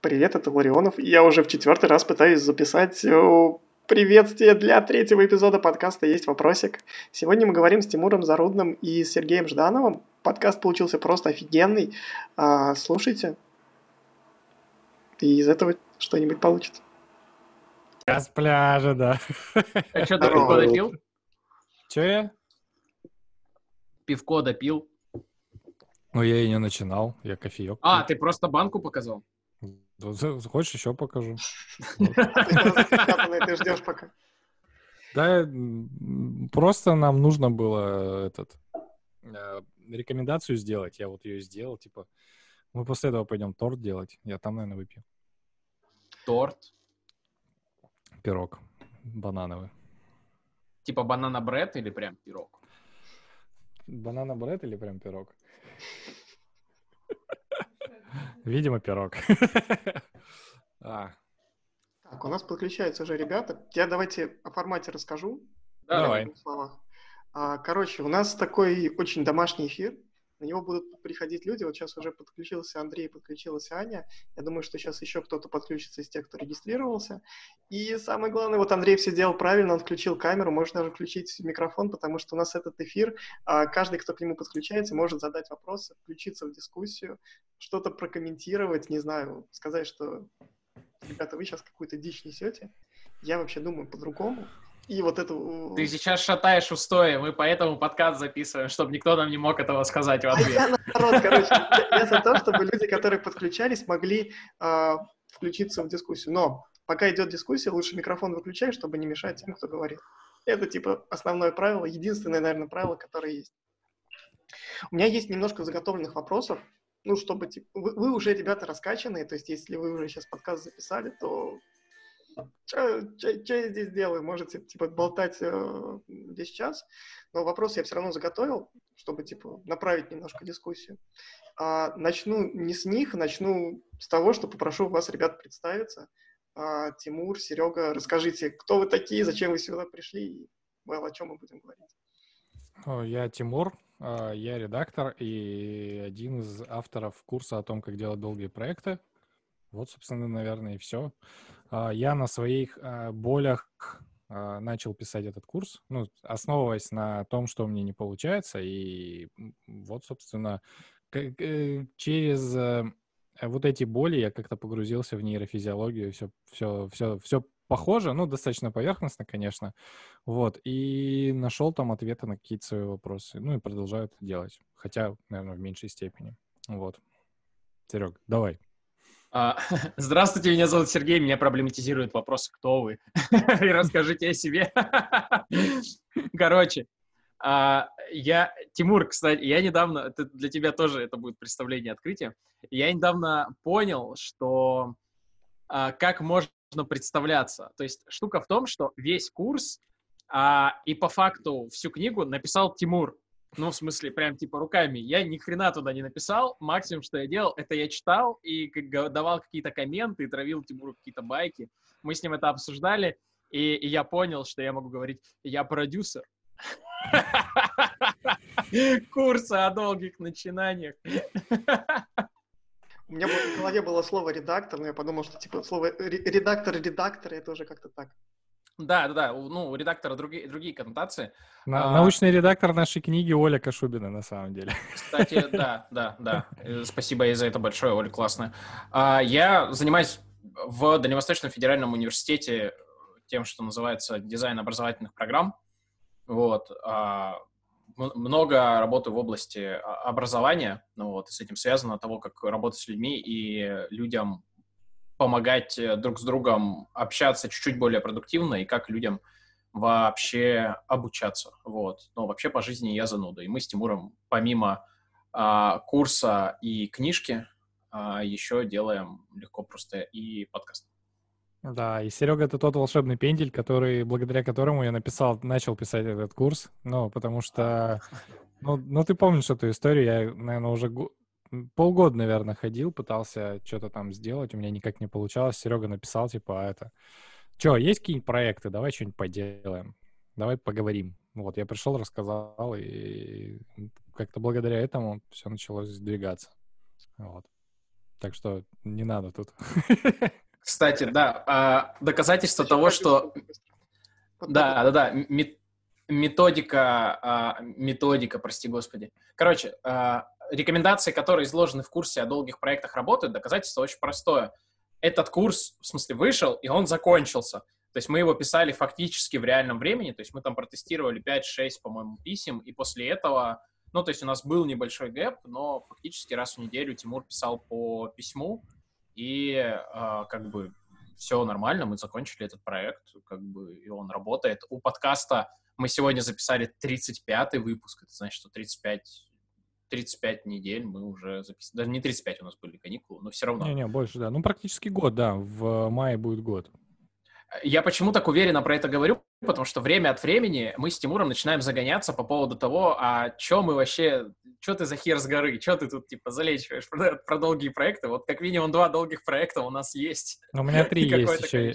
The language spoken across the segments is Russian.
Привет, это Ларионов. Я уже в четвертый раз пытаюсь записать э, приветствие для третьего эпизода подкаста «Есть вопросик». Сегодня мы говорим с Тимуром Зарудным и Сергеем Ждановым. Подкаст получился просто офигенный. А, слушайте, и из этого что-нибудь получится. Я с пляжа, да. А что, ты пивко допил? Че я? Пивко допил? Ну, я и не начинал, я кофеек. А, ты просто банку показал? Хочешь, еще покажу. Ты ждешь пока. Да, просто нам нужно было этот э, рекомендацию сделать. Я вот ее сделал, типа, мы после этого пойдем торт делать. Я там, наверное, выпью. Торт? Пирог банановый. Типа банана бред или прям пирог? Банана бред или прям пирог? Видимо, пирог. а. Так, у нас подключаются уже ребята. Я давайте о формате расскажу. Давай. А, короче, у нас такой очень домашний эфир. На него будут приходить люди. Вот сейчас уже подключился Андрей, подключилась Аня. Я думаю, что сейчас еще кто-то подключится из тех, кто регистрировался. И самое главное, вот Андрей все делал правильно, он включил камеру, может даже включить микрофон, потому что у нас этот эфир, а, каждый, кто к нему подключается, может задать вопросы, включиться в дискуссию, что-то прокомментировать, не знаю, сказать, что, ребята, вы сейчас какую-то дичь несете. Я вообще думаю по-другому и вот эту... Ты сейчас шатаешь устои, мы поэтому подкаст записываем, чтобы никто нам не мог этого сказать в ответ. А я наоборот, короче, я, за то, чтобы люди, которые подключались, могли э, включиться в дискуссию. Но пока идет дискуссия, лучше микрофон выключай, чтобы не мешать тем, кто говорит. Это, типа, основное правило, единственное, наверное, правило, которое есть. У меня есть немножко заготовленных вопросов, ну, чтобы, типа, вы, вы уже, ребята, раскачанные, то есть, если вы уже сейчас подкаст записали, то что я здесь делаю? Можете, типа, болтать э, весь час. Но вопрос я все равно заготовил, чтобы, типа, направить немножко дискуссию. А, начну не с них, начну с того, что попрошу вас, ребят, представиться. А, Тимур, Серега, расскажите, кто вы такие, зачем вы сюда пришли и well, о чем мы будем говорить. Я Тимур, а, я редактор и один из авторов курса о том, как делать долгие проекты. Вот, собственно, наверное, и все. А, я на своих а, болях а, начал писать этот курс, ну, основываясь на том, что у меня не получается. И вот, собственно, через э, вот эти боли я как-то погрузился в нейрофизиологию, все, все, все, все похоже, ну, достаточно поверхностно, конечно, вот, и нашел там ответы на какие-то свои вопросы, ну, и продолжаю это делать, хотя, наверное, в меньшей степени, вот. Серег, давай. А, здравствуйте, меня зовут Сергей, меня проблематизирует вопрос, кто вы, и расскажите о себе. Короче, а, я, Тимур, кстати, я недавно, для тебя тоже это будет представление открытия, я недавно понял, что а, как можно представляться. То есть штука в том, что весь курс и по факту всю книгу написал Тимур. Ну, в смысле, прям типа руками. Я ни хрена туда не написал. Максимум, что я делал, это я читал и давал какие-то комменты, и травил Тимуру какие-то байки. Мы с ним это обсуждали, и, и я понял, что я могу говорить, я продюсер. Курса о долгих начинаниях. У меня в голове было слово редактор, но я подумал, что типа слово редактор-редактор это уже как-то так. Да, да, да. Ну, у редактора другие, другие коннотации. На, а, научный редактор нашей книги Оля Кашубина, на самом деле. Кстати, да, да, да. Э, спасибо ей за это большое, Оля, классно. А, я занимаюсь в Дальневосточном федеральном университете тем, что называется дизайн образовательных программ. Вот. А, много работаю в области образования, ну вот, и с этим связано того, как работать с людьми и людям помогать э, друг с другом общаться чуть-чуть более продуктивно и как людям вообще обучаться. Вот. Но вообще по жизни я зануда. И мы с Тимуром помимо а, курса и книжки а, еще делаем легко просто и подкаст. Да, и Серега это тот волшебный пендель, который, благодаря которому я написал, начал писать этот курс. Ну, потому что, ну, ну ты помнишь эту историю, я, наверное, уже полгода, наверное, ходил, пытался что-то там сделать, у меня никак не получалось. Серега написал, типа, а это... Че, есть какие-нибудь проекты? Давай что-нибудь поделаем. Давай поговорим. Вот, я пришел, рассказал, и как-то благодаря этому все началось сдвигаться. Вот. Так что не надо тут. Кстати, да, а, доказательство того, что... Да, да, да, методика, а, методика, прости господи. Короче, а, рекомендации, которые изложены в курсе о долгих проектах работают, доказательство очень простое. Этот курс, в смысле, вышел, и он закончился. То есть мы его писали фактически в реальном времени, то есть мы там протестировали 5-6, по-моему, писем, и после этого, ну, то есть у нас был небольшой гэп, но фактически раз в неделю Тимур писал по письму, и э, как бы все нормально, мы закончили этот проект, как бы, и он работает. У подкаста мы сегодня записали 35-й выпуск, это значит, что 35 35 недель мы уже записали. Даже не 35 у нас были каникулы, но все равно. Не-не, больше, да. Ну, практически год, да. В мае будет год. Я почему так уверенно про это говорю? Потому что время от времени мы с Тимуром начинаем загоняться по поводу того, а что мы вообще, что ты за хер с горы, что ты тут, типа, залечиваешь про, про долгие проекты? Вот как минимум два долгих проекта у нас есть. У меня три есть еще.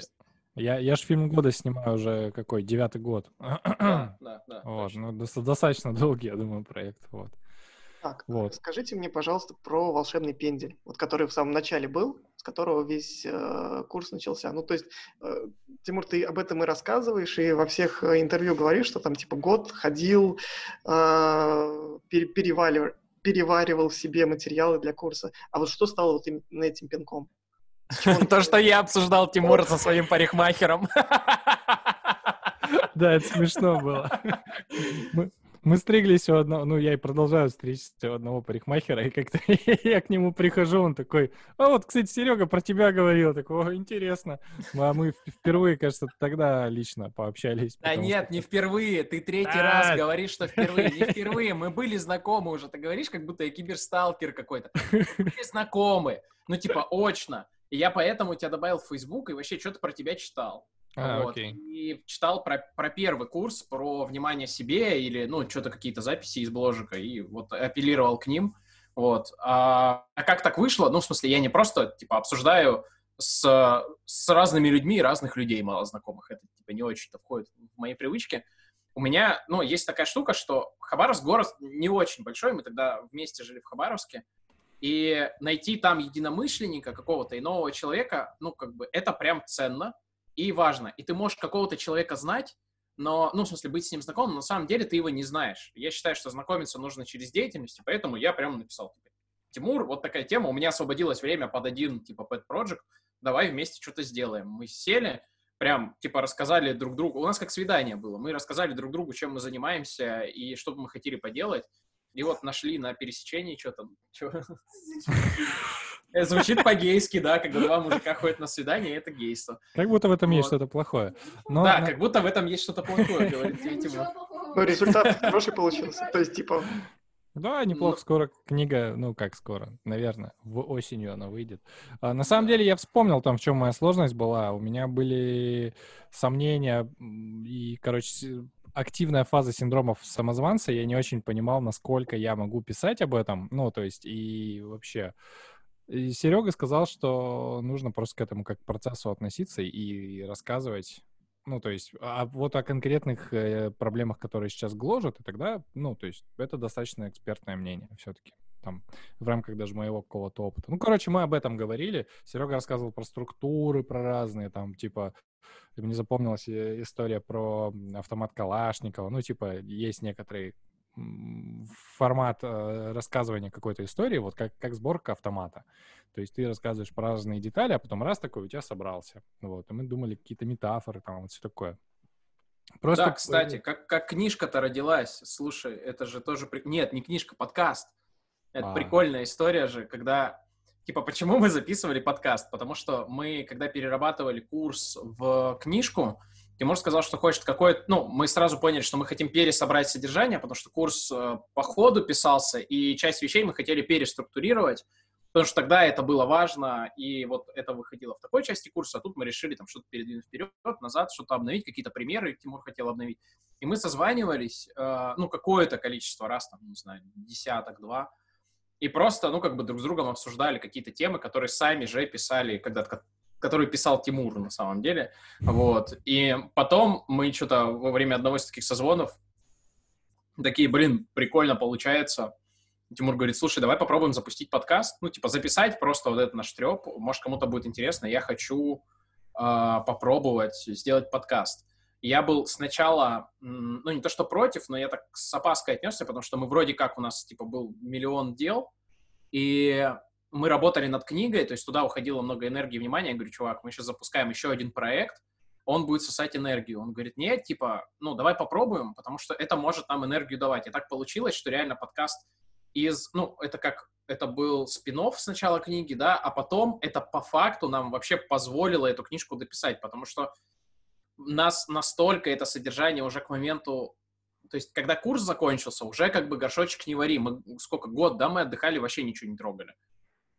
Я, я же фильм года снимаю уже какой, девятый год. Да, да, да. Вот, ну, достаточно долгий, я думаю, проект, вот. Так, вот. скажите мне, пожалуйста, про волшебный пендель, вот который в самом начале был, с которого весь э, курс начался. Ну, то есть, э, Тимур, ты об этом и рассказываешь, и во всех э, интервью говоришь, что там типа год ходил, э, переваривал, переваривал в себе материалы для курса. А вот что стало вот именно этим пинком? То, что я обсуждал Тимура со своим парикмахером. Да, это смешно было. Мы стриглись у одного, ну, я и продолжаю стричься у одного парикмахера, и как-то я к нему прихожу, он такой, а вот, кстати, Серега про тебя говорил, такой, интересно. А мы впервые, кажется, тогда лично пообщались. Да нет, что... не впервые, ты третий а раз говоришь, что впервые, не впервые, мы были знакомы уже, ты говоришь, как будто я киберсталкер какой-то. Мы были знакомы, ну, типа, очно. И я поэтому тебя добавил в Facebook и вообще что-то про тебя читал. А, вот. окей. И читал про, про первый курс, про внимание себе или, ну, что-то какие-то записи из бложика, и вот апеллировал к ним. Вот. А, а как так вышло? Ну, в смысле, я не просто, типа, обсуждаю с, с разными людьми разных людей мало знакомых. Это, типа, не очень-то входит в мои привычки. У меня, ну, есть такая штука, что Хабаровск город не очень большой, мы тогда вместе жили в Хабаровске, и найти там единомышленника, какого-то иного человека, ну, как бы, это прям ценно, и важно. И ты можешь какого-то человека знать, но, ну, в смысле, быть с ним знакомым, но на самом деле ты его не знаешь. Я считаю, что знакомиться нужно через деятельность, поэтому я прямо написал тебе, Тимур, вот такая тема, у меня освободилось время под один, типа, pet project, давай вместе что-то сделаем. Мы сели, прям, типа, рассказали друг другу, у нас как свидание было, мы рассказали друг другу, чем мы занимаемся и что бы мы хотели поделать, и вот нашли на пересечении что-то, Это звучит по-гейски, да, когда два мужика ходят на свидание, это гейство. Как будто в этом вот. есть что-то плохое. Но, да, но... как будто в этом есть что-то плохое, говорит Тимур. Но результат хороший получился. То есть, типа... Да, неплохо. Скоро книга, ну как скоро, наверное, в осенью она выйдет. А, на самом деле я вспомнил там, в чем моя сложность была. У меня были сомнения и, короче, активная фаза синдромов самозванца. Я не очень понимал, насколько я могу писать об этом. Ну, то есть и вообще и Серега сказал, что нужно просто к этому как к процессу относиться и рассказывать. Ну, то есть, а вот о конкретных э, проблемах, которые сейчас гложат, и тогда, ну, то есть, это достаточно экспертное мнение все-таки там, в рамках даже моего какого-то опыта. Ну, короче, мы об этом говорили. Серега рассказывал про структуры, про разные, там, типа, мне запомнилась э, история про автомат Калашникова. Ну, типа, есть некоторые формат э, рассказывания какой-то истории, вот как, как сборка автомата. То есть ты рассказываешь про разные детали, а потом раз такой у тебя собрался. Вот, и мы думали какие-то метафоры, там вот все такое. Просто... Да, кстати, как, как книжка-то родилась, слушай, это же тоже... Нет, не книжка, подкаст. Это а. прикольная история же, когда... Типа, почему мы записывали подкаст? Потому что мы, когда перерабатывали курс в книжку, Тимур сказал, что хочет какое-то... Ну, мы сразу поняли, что мы хотим пересобрать содержание, потому что курс э, по ходу писался, и часть вещей мы хотели переструктурировать, потому что тогда это было важно, и вот это выходило в такой части курса, а тут мы решили там что-то передвинуть вперед, назад, что-то обновить, какие-то примеры Тимур хотел обновить. И мы созванивались, э, ну, какое-то количество раз, там, не знаю, десяток-два, и просто, ну, как бы друг с другом обсуждали какие-то темы, которые сами же писали, когда-то который писал Тимур на самом деле. Вот. И потом мы что-то во время одного из таких созвонов такие, блин, прикольно получается. Тимур говорит, слушай, давай попробуем запустить подкаст, ну, типа, записать просто вот этот наш треп, может, кому-то будет интересно, я хочу э, попробовать сделать подкаст. Я был сначала, ну, не то что против, но я так с опаской отнесся, потому что мы вроде как, у нас, типа, был миллион дел, и мы работали над книгой, то есть туда уходило много энергии внимания. Я говорю, чувак, мы сейчас запускаем еще один проект, он будет сосать энергию. Он говорит, нет, типа, ну, давай попробуем, потому что это может нам энергию давать. И так получилось, что реально подкаст из, ну, это как, это был спин сначала книги, да, а потом это по факту нам вообще позволило эту книжку дописать, потому что нас настолько это содержание уже к моменту, то есть когда курс закончился, уже как бы горшочек не вари, мы сколько, год, да, мы отдыхали, вообще ничего не трогали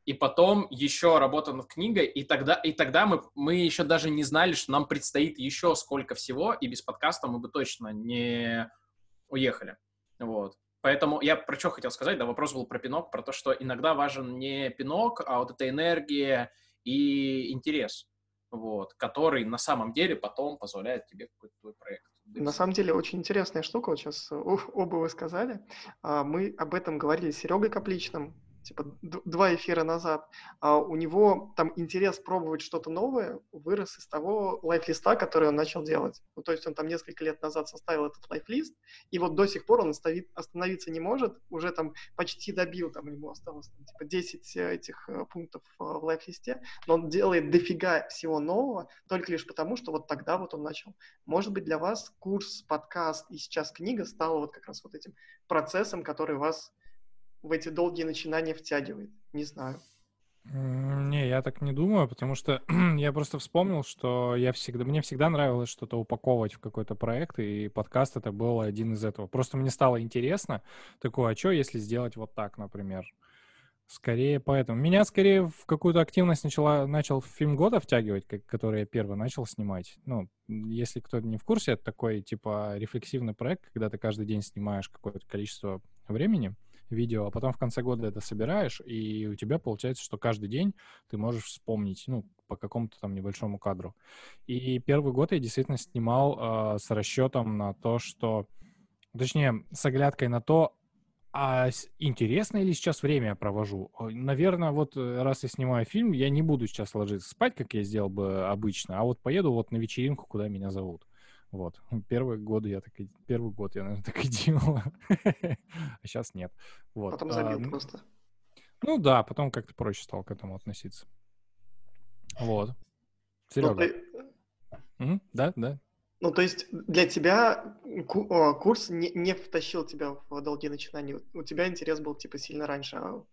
и потом еще работа над книгой, и тогда, и тогда мы, мы еще даже не знали, что нам предстоит еще сколько всего, и без подкаста мы бы точно не уехали. Вот. Поэтому я про что хотел сказать, да, вопрос был про пинок, про то, что иногда важен не пинок, а вот эта энергия и интерес, вот, который на самом деле потом позволяет тебе какой-то твой проект. На самом деле очень интересная штука, вот сейчас оба вы сказали. А, мы об этом говорили с Серегой Капличным, типа два эфира назад, а у него там интерес пробовать что-то новое вырос из того лайфлиста, который он начал делать. Ну, то есть он там несколько лет назад составил этот лайфлист, и вот до сих пор он остановиться не может, уже там почти добил, там ему осталось там, типа 10 э, этих э, пунктов э, в лайфлисте, но он делает дофига всего нового, только лишь потому, что вот тогда вот он начал. Может быть, для вас курс, подкаст и сейчас книга стала вот как раз вот этим процессом, который вас в эти долгие начинания втягивает. Не знаю. Не, я так не думаю, потому что я просто вспомнил, что я всегда, мне всегда нравилось что-то упаковывать в какой-то проект, и подкаст это был один из этого. Просто мне стало интересно, такое, а что, если сделать вот так, например? Скорее поэтому. Меня скорее в какую-то активность начала, начал фильм года втягивать, как, который я первый начал снимать. Ну, если кто-то не в курсе, это такой, типа, рефлексивный проект, когда ты каждый день снимаешь какое-то количество времени видео, а потом в конце года это собираешь, и у тебя получается, что каждый день ты можешь вспомнить, ну, по какому-то там небольшому кадру. И первый год я действительно снимал э, с расчетом на то, что, точнее, с оглядкой на то, а интересно ли сейчас время я провожу? Наверное, вот э, раз я снимаю фильм, я не буду сейчас ложиться спать, как я сделал бы обычно, а вот поеду вот на вечеринку, куда меня зовут. Вот. Первые годы я так и... Первый год я, наверное, так и делал. а сейчас нет. Вот. Потом забил а, просто. Ну да, потом как-то проще стал к этому относиться. Вот. Серега. Ну, ты... Да, да. Ну, то есть для тебя курс не, не втащил тебя в долгие начинания. У тебя интерес был, типа, сильно раньше, а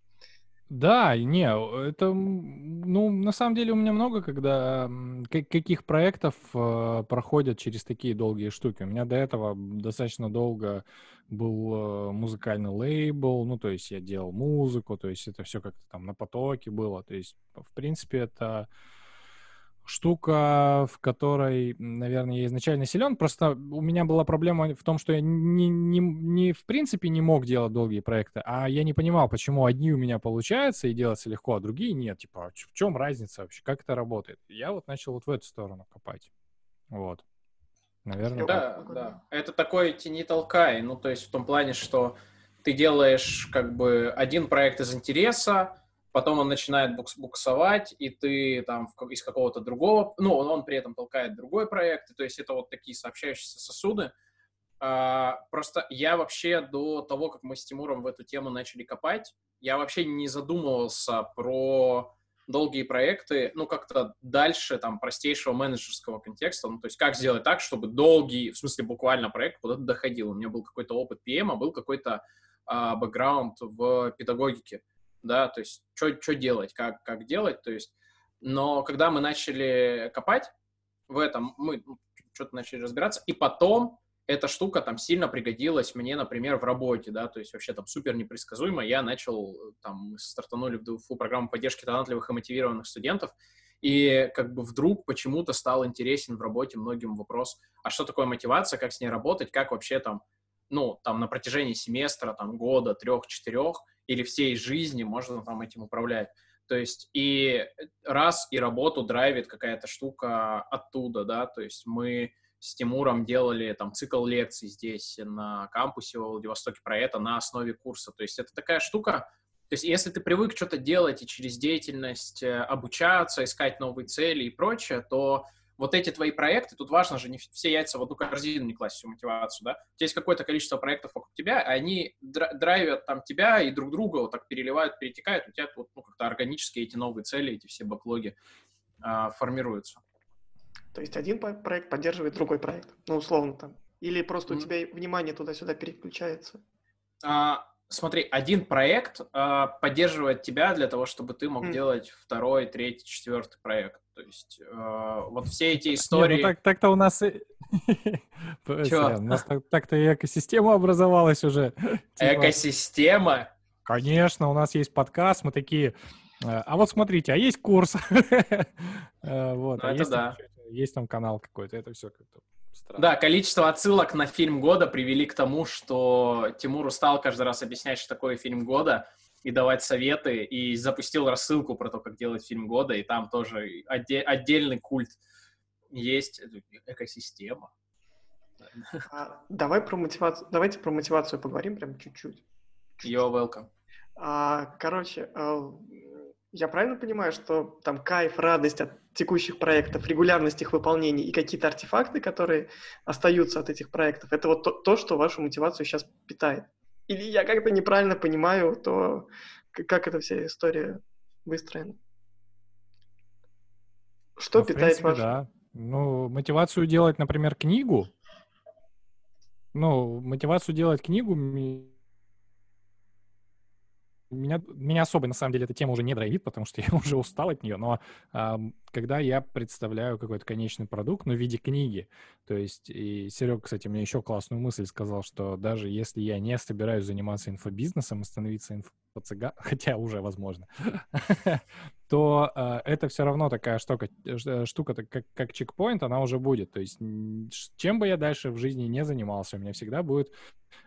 да, не, это, ну, на самом деле у меня много, когда каких проектов э, проходят через такие долгие штуки. У меня до этого достаточно долго был э, музыкальный лейбл, ну, то есть я делал музыку, то есть это все как-то там на потоке было. То есть, в принципе, это штука, в которой, наверное, я изначально силен. Просто у меня была проблема в том, что я не, не, не в принципе не мог делать долгие проекты, а я не понимал, почему одни у меня получаются и делаться легко, а другие нет. Типа, а в чем разница вообще, как это работает? Я вот начал вот в эту сторону копать. Вот. Наверное. Да, так. да. Это такой тени толкай. Ну, то есть в том плане, что ты делаешь как бы один проект из интереса, потом он начинает букс буксовать, и ты там из какого-то другого, ну, он, он при этом толкает другой проект, то есть это вот такие сообщающиеся сосуды. А, просто я вообще до того, как мы с Тимуром в эту тему начали копать, я вообще не задумывался про долгие проекты, ну, как-то дальше там простейшего менеджерского контекста, ну, то есть как сделать так, чтобы долгий, в смысле буквально проект куда-то доходил. У меня был какой-то опыт PM, а был какой-то а, бэкграунд в педагогике да, то есть что делать, как, как делать, то есть, но когда мы начали копать в этом, мы ну, что-то начали разбираться, и потом эта штука там сильно пригодилась мне, например, в работе, да, то есть вообще там супер непредсказуемо, я начал, там, мы стартанули в ДУФУ программу поддержки талантливых и мотивированных студентов, и как бы вдруг почему-то стал интересен в работе многим вопрос, а что такое мотивация, как с ней работать, как вообще там, ну, там на протяжении семестра, там, года, трех, четырех или всей жизни можно там этим управлять. То есть и раз и работу драйвит какая-то штука оттуда, да, то есть мы с Тимуром делали там цикл лекций здесь на кампусе в Владивостоке про это на основе курса. То есть это такая штука, то есть если ты привык что-то делать и через деятельность э, обучаться, искать новые цели и прочее, то вот эти твои проекты, тут важно же не все яйца в одну корзину не класть всю мотивацию, да? У тебя есть какое-то количество проектов вокруг тебя, и они драйвят там тебя и друг друга вот так переливают, перетекают, у тебя вот ну, как-то органически эти новые цели, эти все бэклоги а, формируются. То есть один проект поддерживает другой проект, ну, условно там. Или просто mm. у тебя внимание туда-сюда переключается? А, смотри, один проект а, поддерживает тебя для того, чтобы ты мог mm. делать второй, третий, четвертый проект. То есть а, вот все эти истории... Не, ну так, так-то у нас... У нас так-то и экосистема образовалась уже. Типа. Экосистема? Конечно, у нас есть подкаст, мы такие... «А, а вот смотрите, а есть курс. Вот, ну, а да есть там канал какой-то, это все как-то странно. Да, количество отсылок на фильм года привели к тому, что Тимур устал каждый раз объяснять, что такое фильм года, и давать советы, и запустил рассылку про то, как делать фильм года, и там тоже отде- отдельный культ есть, экосистема. А, давай про мотивацию, давайте про мотивацию поговорим прям чуть-чуть. You're welcome. А, короче, а, я правильно понимаю, что там кайф, радость от текущих проектов, регулярность их выполнения и какие-то артефакты, которые остаются от этих проектов, это вот то, то что вашу мотивацию сейчас питает? Или я как-то неправильно понимаю то, как эта вся история выстроена? Что ну, питает принципе, вашу? Да. Ну, мотивацию делать, например, книгу. Ну, мотивацию делать книгу меня, меня особо, на самом деле, эта тема уже не драйвит, потому что я уже устал от нее, но э, когда я представляю какой-то конечный продукт, ну, в виде книги, то есть, и Серега, кстати, мне еще классную мысль сказал, что даже если я не собираюсь заниматься инфобизнесом и становиться инфо хотя уже возможно, то э, это все равно такая штука, э, штука как, как чекпоинт, она уже будет. То есть чем бы я дальше в жизни не занимался, у меня всегда будет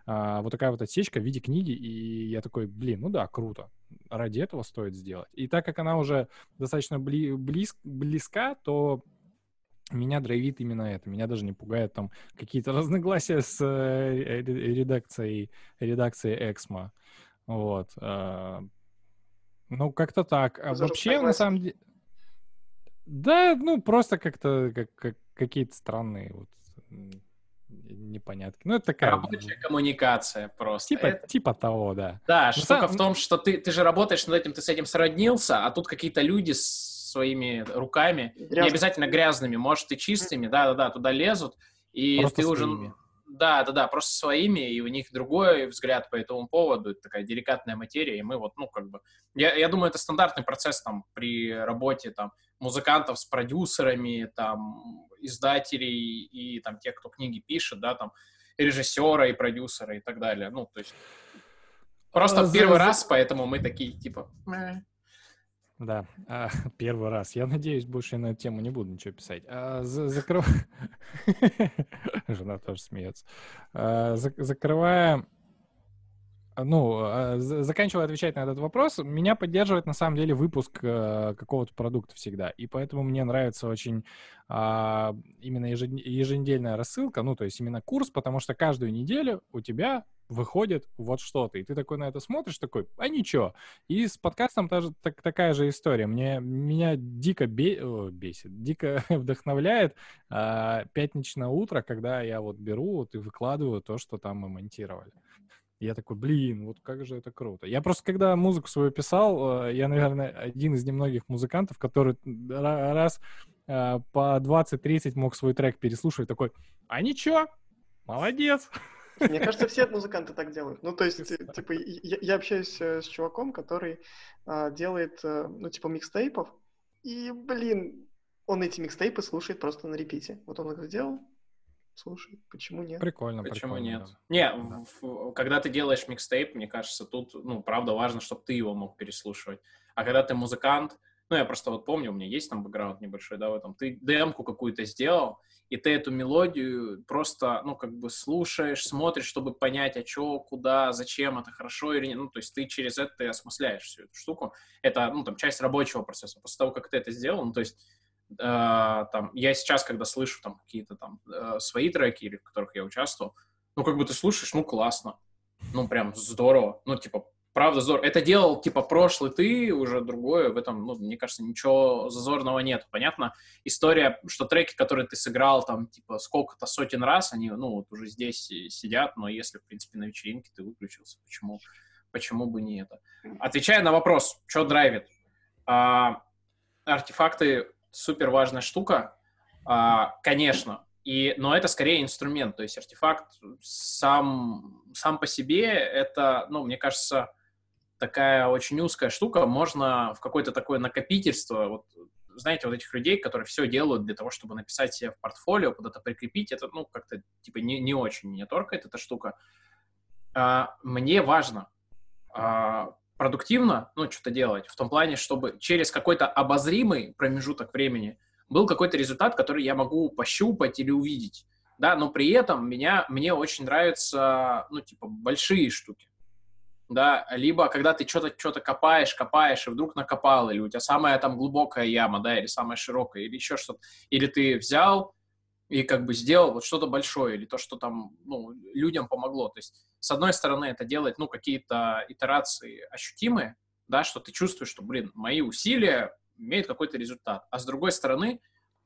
э, вот такая вот отсечка в виде книги, и я такой, блин, ну да, круто, ради этого стоит сделать. И так как она уже достаточно бли, близ, близка, то меня драйвит именно это. Меня даже не пугает там какие-то разногласия с э, редакцией, редакцией Эксмо. Вот. Э, ну, как-то так. А вообще, на самом деле... Да, ну, просто как-то как, как, какие-то странные вот непонятки. Ну, это такая... Рабочая коммуникация просто. Типа, это... типа того, да. Да, Но штука сам... в том, что ты, ты же работаешь над этим, ты с этим сроднился, а тут какие-то люди с своими руками, Грязные. не обязательно грязными, может, и чистыми, да-да-да, туда лезут, и просто ты уже... Да, да, да, просто своими, и у них другой взгляд по этому поводу, это такая деликатная материя, и мы вот, ну, как бы, я, я думаю, это стандартный процесс там при работе там музыкантов с продюсерами, там, издателей и там тех, кто книги пишет, да, там, режиссера и продюсера и так далее, ну, то есть просто а, первый за... раз, поэтому мы такие, типа... Да, а, первый раз. Я надеюсь, больше на эту тему не буду ничего писать. А, за, закрыв... Жена тоже смеется. А, за, закрывая ну, а, заканчивая отвечать на этот вопрос, меня поддерживает на самом деле выпуск э, какого-то продукта всегда. И поэтому мне нравится очень а, именно еженедельная рассылка, ну, то есть именно курс, потому что каждую неделю у тебя выходит вот что-то. И ты такой на это смотришь, такой, а ничего. И с подкастом тоже так, такая же история. Мне, меня дико бе, о, бесит, дико вдохновляет а, пятничное утро, когда я вот беру вот и выкладываю то, что там мы монтировали я такой, блин, вот как же это круто. Я просто, когда музыку свою писал, э, я, наверное, один из немногих музыкантов, который раз э, по 20-30 мог свой трек переслушивать, такой, а ничего, молодец. Мне кажется, все музыканты так делают. Ну, то есть, типа, я, я общаюсь э, с чуваком, который а, делает, ну, типа, микстейпов, и, блин, он эти микстейпы слушает просто на репите. Вот он их сделал, Слушай, почему нет? Прикольно, Почему прикольно, нет? Да. Не, да. В, когда ты делаешь микстейп, мне кажется, тут, ну, правда важно, чтобы ты его мог переслушивать. А когда ты музыкант, ну, я просто вот помню, у меня есть там бэкграунд небольшой, да, в этом, ты демку какую-то сделал, и ты эту мелодию просто, ну, как бы слушаешь, смотришь, чтобы понять, а что, куда, зачем, это хорошо или нет. Ну, то есть ты через это ты осмысляешь всю эту штуку. Это, ну, там, часть рабочего процесса. После того, как ты это сделал, ну, то есть э, там, я сейчас, когда слышу там какие-то там э, свои треки, или в которых я участвовал, ну, как бы ты слушаешь, ну, классно, ну, прям здорово, ну, типа, правда здорово. Это делал, типа, прошлый ты, уже другое, в этом, ну, мне кажется, ничего зазорного нет. Понятно, история, что треки, которые ты сыграл, там, типа, сколько-то сотен раз, они, ну, вот уже здесь сидят, но если, в принципе, на вечеринке ты выключился, почему, почему бы не это? Отвечая на вопрос, что драйвит, а, артефакты супер важная штука, а, конечно, и, но это скорее инструмент, то есть артефакт сам, сам по себе это, ну, мне кажется, такая очень узкая штука, можно в какое-то такое накопительство, вот, знаете, вот этих людей, которые все делают для того, чтобы написать себе в портфолио, куда-то прикрепить, это, ну, как-то, типа, не, не очень меня торкает эта штука. А, мне важно а, продуктивно, ну, что-то делать, в том плане, чтобы через какой-то обозримый промежуток времени был какой-то результат, который я могу пощупать или увидеть, да, но при этом меня, мне очень нравятся, ну, типа, большие штуки, да, либо когда ты что-то что копаешь, копаешь, и вдруг накопал, или у тебя самая там глубокая яма, да, или самая широкая, или еще что-то, или ты взял и как бы сделал вот что-то большое, или то, что там, ну, людям помогло, то есть с одной стороны, это делает, ну, какие-то итерации ощутимые, да, что ты чувствуешь, что, блин, мои усилия имеют какой-то результат. А с другой стороны,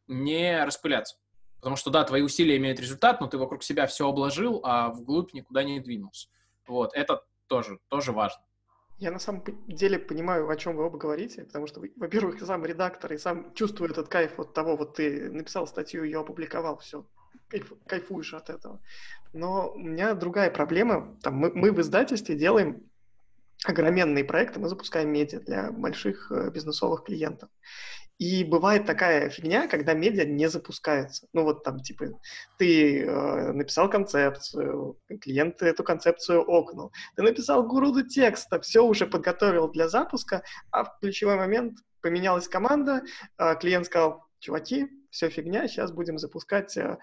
не распыляться. Потому что, да, твои усилия имеют результат, но ты вокруг себя все обложил, а вглубь никуда не двинулся. Вот, это тоже, тоже важно. Я на самом деле понимаю, о чем вы оба говорите, потому что, во-первых, сам редактор и сам чувствую этот кайф от того, вот ты написал статью, ее опубликовал, все, кайф, кайфуешь от этого. Но у меня другая проблема. Там, мы, мы в издательстве делаем огроменные проекты, мы запускаем медиа для больших э, бизнесовых клиентов. И бывает такая фигня, когда медиа не запускается. Ну вот там типа ты э, написал концепцию, клиент эту концепцию окнул, ты написал груду текста, все уже подготовил для запуска, а в ключевой момент поменялась команда, э, клиент сказал, чуваки, все фигня, сейчас будем запускать э,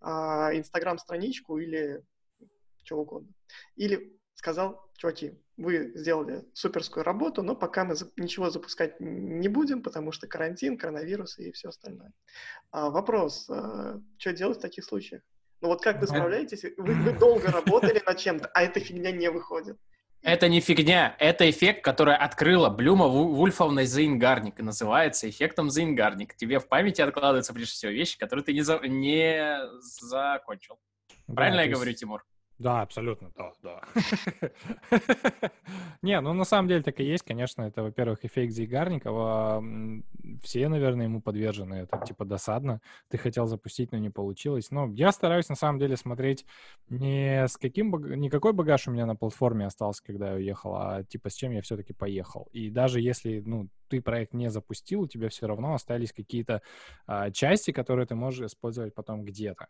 Инстаграм-страничку или что угодно. Или сказал, чуваки, вы сделали суперскую работу, но пока мы ничего запускать не будем, потому что карантин, коронавирус и все остальное. А, вопрос, а, что делать в таких случаях? Ну вот как вы справляетесь? Вы, вы долго работали над чем-то, а эта фигня не выходит. Это не фигня, это эффект, который открыла Блюма Вульфовна Зейнгарник и называется эффектом Зейнгарник. Тебе в памяти откладываются прежде всего вещи, которые ты не, за... не закончил. Правильно да, я есть... говорю, Тимур? Да, абсолютно, да, да. Не, ну на самом деле так и есть, конечно, это, во-первых, эффект Зигарникова. Все, наверное, ему подвержены. Это типа досадно. Ты хотел запустить, но не получилось. Но я стараюсь на самом деле смотреть не с каким, не какой багаж у меня на платформе остался, когда я уехал, а типа с чем я все-таки поехал. И даже если, ну, ты проект не запустил, у тебя все равно остались какие-то а, части, которые ты можешь использовать потом где-то.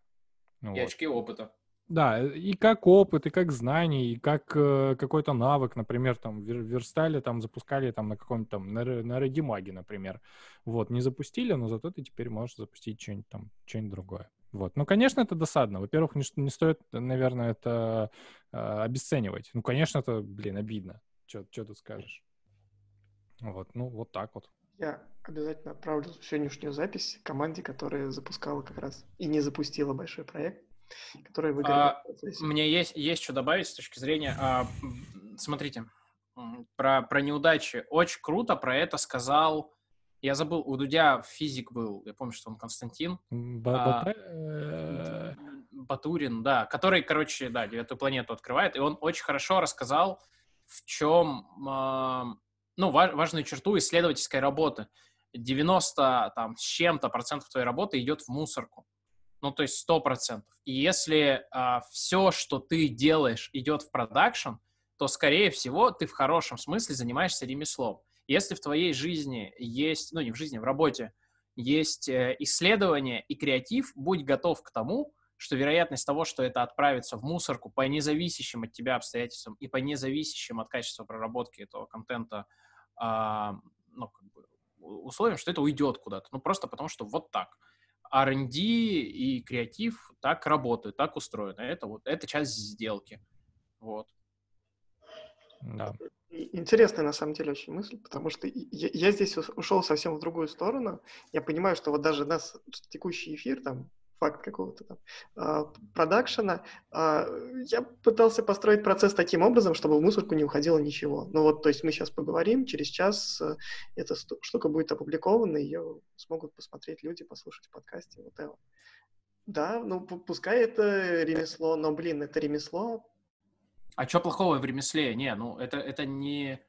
Ну, и вот. очки опыта. Да, и как опыт, и как знание, и как э, какой-то навык, например, там верстали, там запускали там на каком-то там на, на Редимаге, например. Вот, не запустили, но зато ты теперь можешь запустить что-нибудь там, что-нибудь другое. Вот. Ну, конечно, это досадно. Во-первых, не, не стоит, наверное, это э, обесценивать. Ну, конечно, это, блин, обидно. Что тут скажешь? Вот, ну, вот так вот. Я обязательно отправлю сегодняшнюю запись команде, которая запускала как раз и не запустила большой проект которые выиграли а, Мне есть, есть что добавить с точки зрения... А, смотрите, про, про неудачи. Очень круто про это сказал... Я забыл, у Дудя физик был, я помню, что он Константин. А, э, Батурин, да, который, короче, да, девятую планету открывает, и он очень хорошо рассказал, в чем, ну, важную черту исследовательской работы. 90 там, с чем-то процентов твоей работы идет в мусорку ну, то есть сто процентов. И если а, все, что ты делаешь, идет в продакшн, то, скорее всего, ты в хорошем смысле занимаешься ремеслом. Если в твоей жизни есть, ну, не в жизни, в работе, есть э, исследование и креатив, будь готов к тому, что вероятность того, что это отправится в мусорку по независящим от тебя обстоятельствам и по независящим от качества проработки этого контента а, ну, как бы условиям, что это уйдет куда-то. Ну, просто потому что вот так. R&D и креатив так работают, так устроено. Это вот, это часть сделки. Вот. Да. Интересная, на самом деле, очень мысль, потому что я, я здесь ушел совсем в другую сторону. Я понимаю, что вот даже нас текущий эфир, там, факт какого-то там а, продакшена, а, я пытался построить процесс таким образом, чтобы в мусорку не уходило ничего. Ну вот, то есть мы сейчас поговорим, через час э, эта штука будет опубликована, ее смогут посмотреть люди, послушать в подкасте, вот это. Да, ну пускай это ремесло, но, блин, это ремесло. А что плохого в ремесле? Не, ну это, это не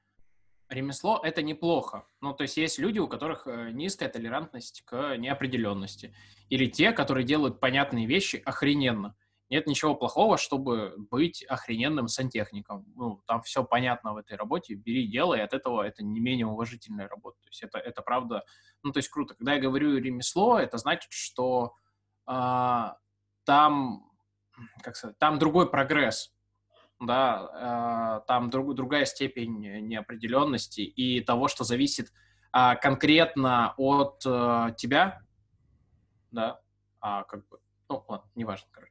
ремесло — это неплохо. Ну, то есть есть люди, у которых э, низкая толерантность к неопределенности. Или те, которые делают понятные вещи охрененно. Нет ничего плохого, чтобы быть охрененным сантехником. Ну, там все понятно в этой работе, бери, делай, от этого это не менее уважительная работа. То есть это, это правда, ну, то есть круто. Когда я говорю ремесло, это значит, что э, там, как сказать, там другой прогресс да, э, там друг, другая степень неопределенности и того, что зависит э, конкретно от э, тебя, да, а как бы, ну, ладно, неважно, короче.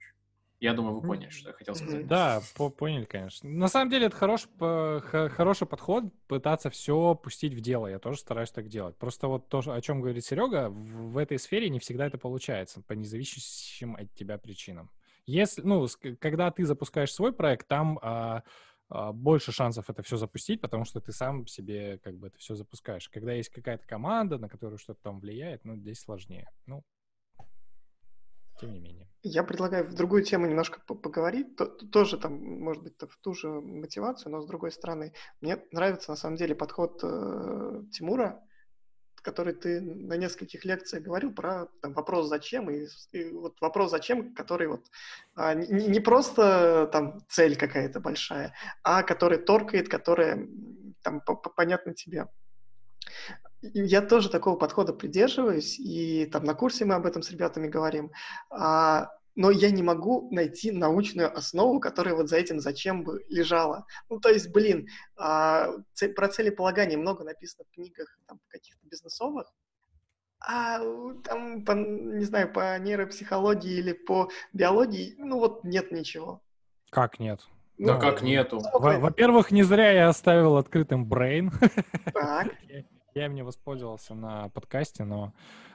Я думаю, вы поняли, что я хотел сказать. Да, по поняли, конечно. На самом деле это хорош, хороший подход пытаться все пустить в дело. Я тоже стараюсь так делать. Просто вот то, о чем говорит Серега, в, в этой сфере не всегда это получается по независимым от тебя причинам. Если, ну, когда ты запускаешь свой проект, там а, а, больше шансов это все запустить, потому что ты сам себе как бы это все запускаешь. Когда есть какая-то команда, на которую что-то там влияет, ну, здесь сложнее. Ну, тем не менее. Я предлагаю в другую тему немножко поговорить, тоже там, может быть, в ту же мотивацию, но с другой стороны. Мне нравится, на самом деле, подход э, Тимура, который ты на нескольких лекциях говорил про там, вопрос «зачем?» и, и вот вопрос «зачем?», который вот а, не, не просто там цель какая-то большая, а который торкает, которая там понятна тебе. Я тоже такого подхода придерживаюсь, и там на курсе мы об этом с ребятами говорим. А, но я не могу найти научную основу, которая вот за этим зачем бы лежала. Ну, то есть, блин, а, про целеполагание много написано в книгах там, каких-то бизнесовых, а там, по, не знаю, по нейропсихологии или по биологии, ну вот нет ничего. Как нет? Да ну, как нету? Во-первых, не зря я оставил открытым Brain. Так. Я им не воспользовался на подкасте, но...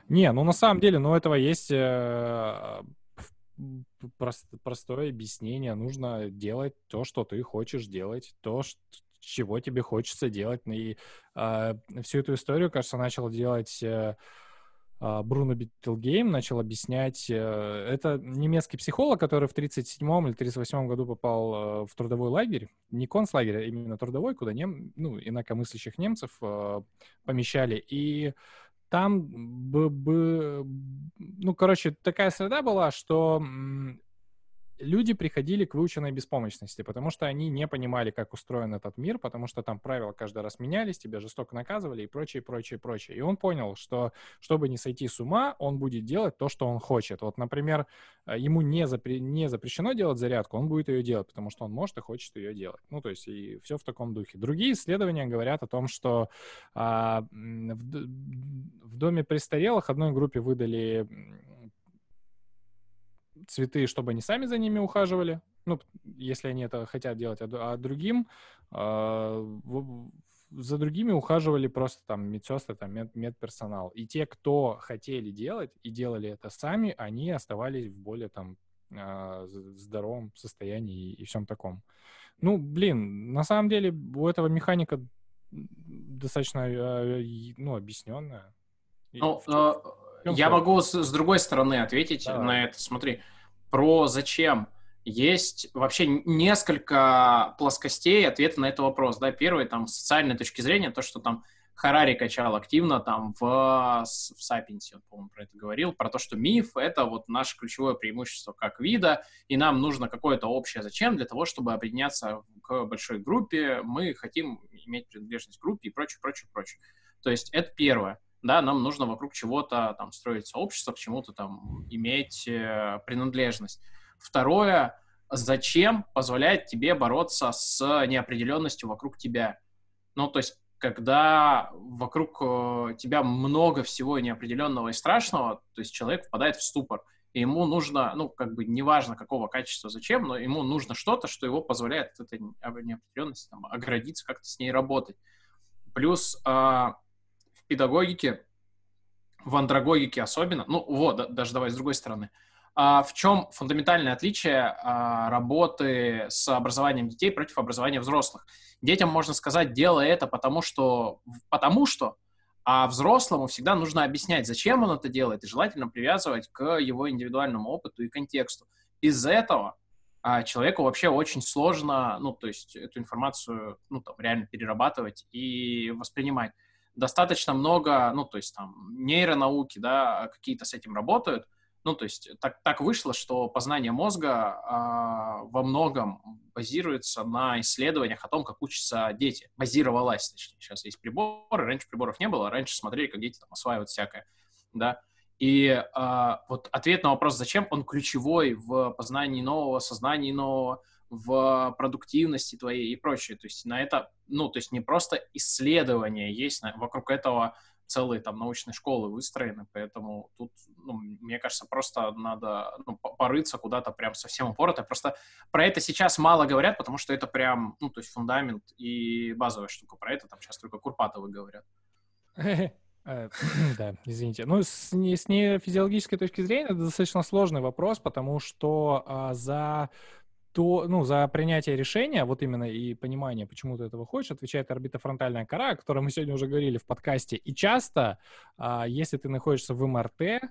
Не, ну на самом деле, ну этого есть э, прост, простое объяснение. Нужно делать то, что ты хочешь делать, то, что, чего тебе хочется делать. И э, всю эту историю, кажется, начал делать э, а, Бруно Беттельгейм, начал объяснять. Э, это немецкий психолог, который в 37 или 38 году попал э, в трудовой лагерь. Не концлагерь, а именно трудовой, куда нем, ну, инакомыслящих немцев э, помещали. И там, бы, бы, ну, короче, такая среда была, что люди приходили к выученной беспомощности, потому что они не понимали, как устроен этот мир, потому что там правила каждый раз менялись, тебя жестоко наказывали и прочее, прочее, прочее. И он понял, что чтобы не сойти с ума, он будет делать то, что он хочет. Вот, например, э, ему не, запре- не запрещено делать зарядку, он будет ее делать, потому что он может и хочет ее делать. Ну, то есть и все в таком духе. Другие исследования говорят о том, что а, в, в доме престарелых одной группе выдали цветы, чтобы они сами за ними ухаживали, ну, если они это хотят делать, а, а другим, э, за другими ухаживали просто там медсестры, там мед, медперсонал. И те, кто хотели делать и делали это сами, они оставались в более там э, здоровом состоянии и, и всем таком. Ну, блин, на самом деле у этого механика достаточно, э, ну, объясненная. Ну, я могу с, с другой стороны ответить Давай. на это. Смотри, про зачем. Есть вообще несколько плоскостей ответа на этот вопрос. Да, первый, там, с социальной точки зрения, то, что там Харари качал активно там в, в Сапиенсе, он, по-моему, про это говорил, про то, что миф — это вот наше ключевое преимущество как вида, и нам нужно какое-то общее зачем для того, чтобы объединяться к большой группе, мы хотим иметь принадлежность к группе и прочее, прочее, прочее. То есть это первое да, нам нужно вокруг чего-то там строить сообщество, к чему-то там иметь э, принадлежность. Второе, зачем позволяет тебе бороться с неопределенностью вокруг тебя? Ну, то есть, когда вокруг э, тебя много всего неопределенного и страшного, то есть человек впадает в ступор. и ему нужно, ну, как бы, неважно какого качества, зачем, но ему нужно что-то, что его позволяет от этой неопределенности там, оградиться, как-то с ней работать. Плюс э, педагогике, в андрогогике особенно, ну, вот, даже давай с другой стороны, а в чем фундаментальное отличие а, работы с образованием детей против образования взрослых? Детям можно сказать, делай это потому что, потому что, а взрослому всегда нужно объяснять, зачем он это делает, и желательно привязывать к его индивидуальному опыту и контексту. Из этого а, человеку вообще очень сложно, ну, то есть эту информацию, ну, там, реально перерабатывать и воспринимать. Достаточно много, ну, то есть там нейронауки, да, какие-то с этим работают, ну, то есть так, так вышло, что познание мозга а, во многом базируется на исследованиях о том, как учатся дети. Базировалась, точнее. Сейчас есть приборы, раньше приборов не было, раньше смотрели, как дети там осваивают всякое, да. И а, вот ответ на вопрос, зачем, он ключевой в познании нового, сознании нового, в продуктивности твоей и прочее. То есть на это, ну, то есть не просто исследование есть вокруг этого целые там научные школы выстроены, поэтому тут, ну, мне кажется, просто надо ну, порыться куда-то прям совсем упорото. Просто про это сейчас мало говорят, потому что это прям, ну, то есть фундамент и базовая штука. Про это там сейчас только Курпатовы говорят. Э, да, извините. Ну, с, с нефизиологической точки зрения это достаточно сложный вопрос, потому что а, за то, ну, за принятие решения, вот именно и понимание, почему ты этого хочешь, отвечает орбитофронтальная кора, о которой мы сегодня уже говорили в подкасте. И часто, а, если ты находишься в МРТ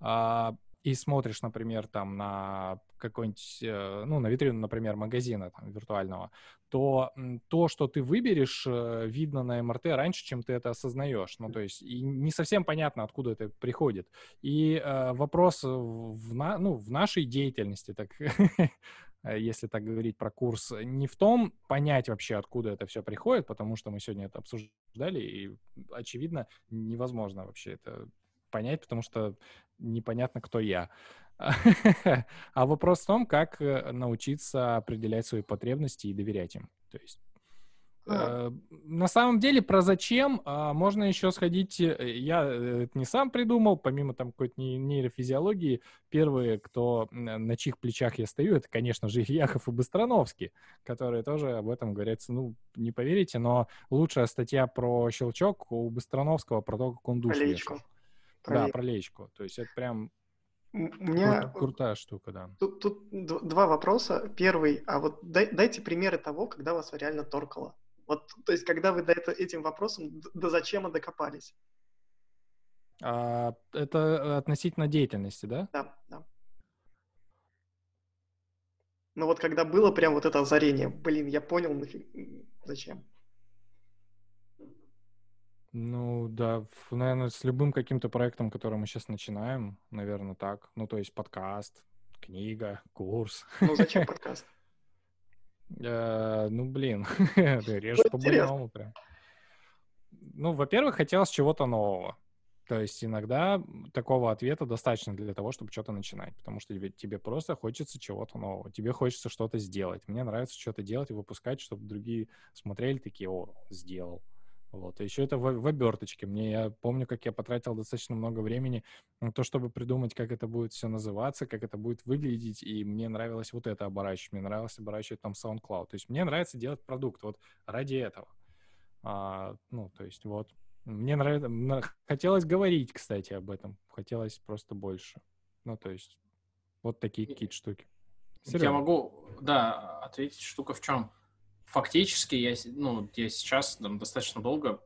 а, и смотришь, например, там на какой-нибудь, э, ну, на витрину, например, магазина там, виртуального, то то, что ты выберешь, э, видно на МРТ раньше, чем ты это осознаешь. Ну, то есть, и не совсем понятно, откуда это приходит. И э, вопрос в, на, ну, в нашей деятельности, так если так говорить про курс, не в том понять вообще, откуда это все приходит, потому что мы сегодня это обсуждали, и, очевидно, невозможно вообще это понять, потому что непонятно, кто я. А вопрос в том, как э, научиться определять свои потребности и доверять им. То есть Э, на самом деле, про зачем а, можно еще сходить. Э, я э, это не сам придумал, помимо там какой-то нейрофизиологии, первые, кто на чьих плечах я стою, это, конечно же, Ильяхов и Быстроновский, которые тоже об этом говорят. Ну, не поверите, но лучшая статья про щелчок у Быстроновского про то, как он душ вешал. Да, про лечку. То есть это прям меня Кру- крутая штука, да. Тут, тут два вопроса. Первый, а вот дай, дайте примеры того, когда вас реально торкало. Вот, то есть, когда вы до этого, этим вопросом, да зачем мы докопались? А, это относительно деятельности, да? Да, да. Ну вот когда было прям вот это озарение, блин, я понял, нафиг, зачем. Ну да, наверное, с любым каким-то проектом, который мы сейчас начинаем, наверное, так. Ну то есть подкаст, книга, курс. Ну зачем подкаст? Э, ну, блин, ну, по-больному прям. Ну, во-первых, хотелось чего-то нового. То есть иногда такого ответа достаточно для того, чтобы что-то начинать, потому что тебе, тебе просто хочется чего-то нового, тебе хочется что-то сделать. Мне нравится что-то делать и выпускать, чтобы другие смотрели такие, о, сделал. Вот. И еще это в, в оберточке. Мне я помню, как я потратил достаточно много времени на то, чтобы придумать, как это будет все называться, как это будет выглядеть. И мне нравилось вот это оборачивать. Мне нравилось оборачивать там SoundCloud. То есть мне нравится делать продукт вот ради этого. А, ну, то есть вот. Мне нравится... Хотелось говорить, кстати, об этом. Хотелось просто больше. Ну, то есть вот такие какие-то штуки. Серьезно. Я могу, да, ответить штука в чем фактически я, ну, я сейчас там, достаточно долго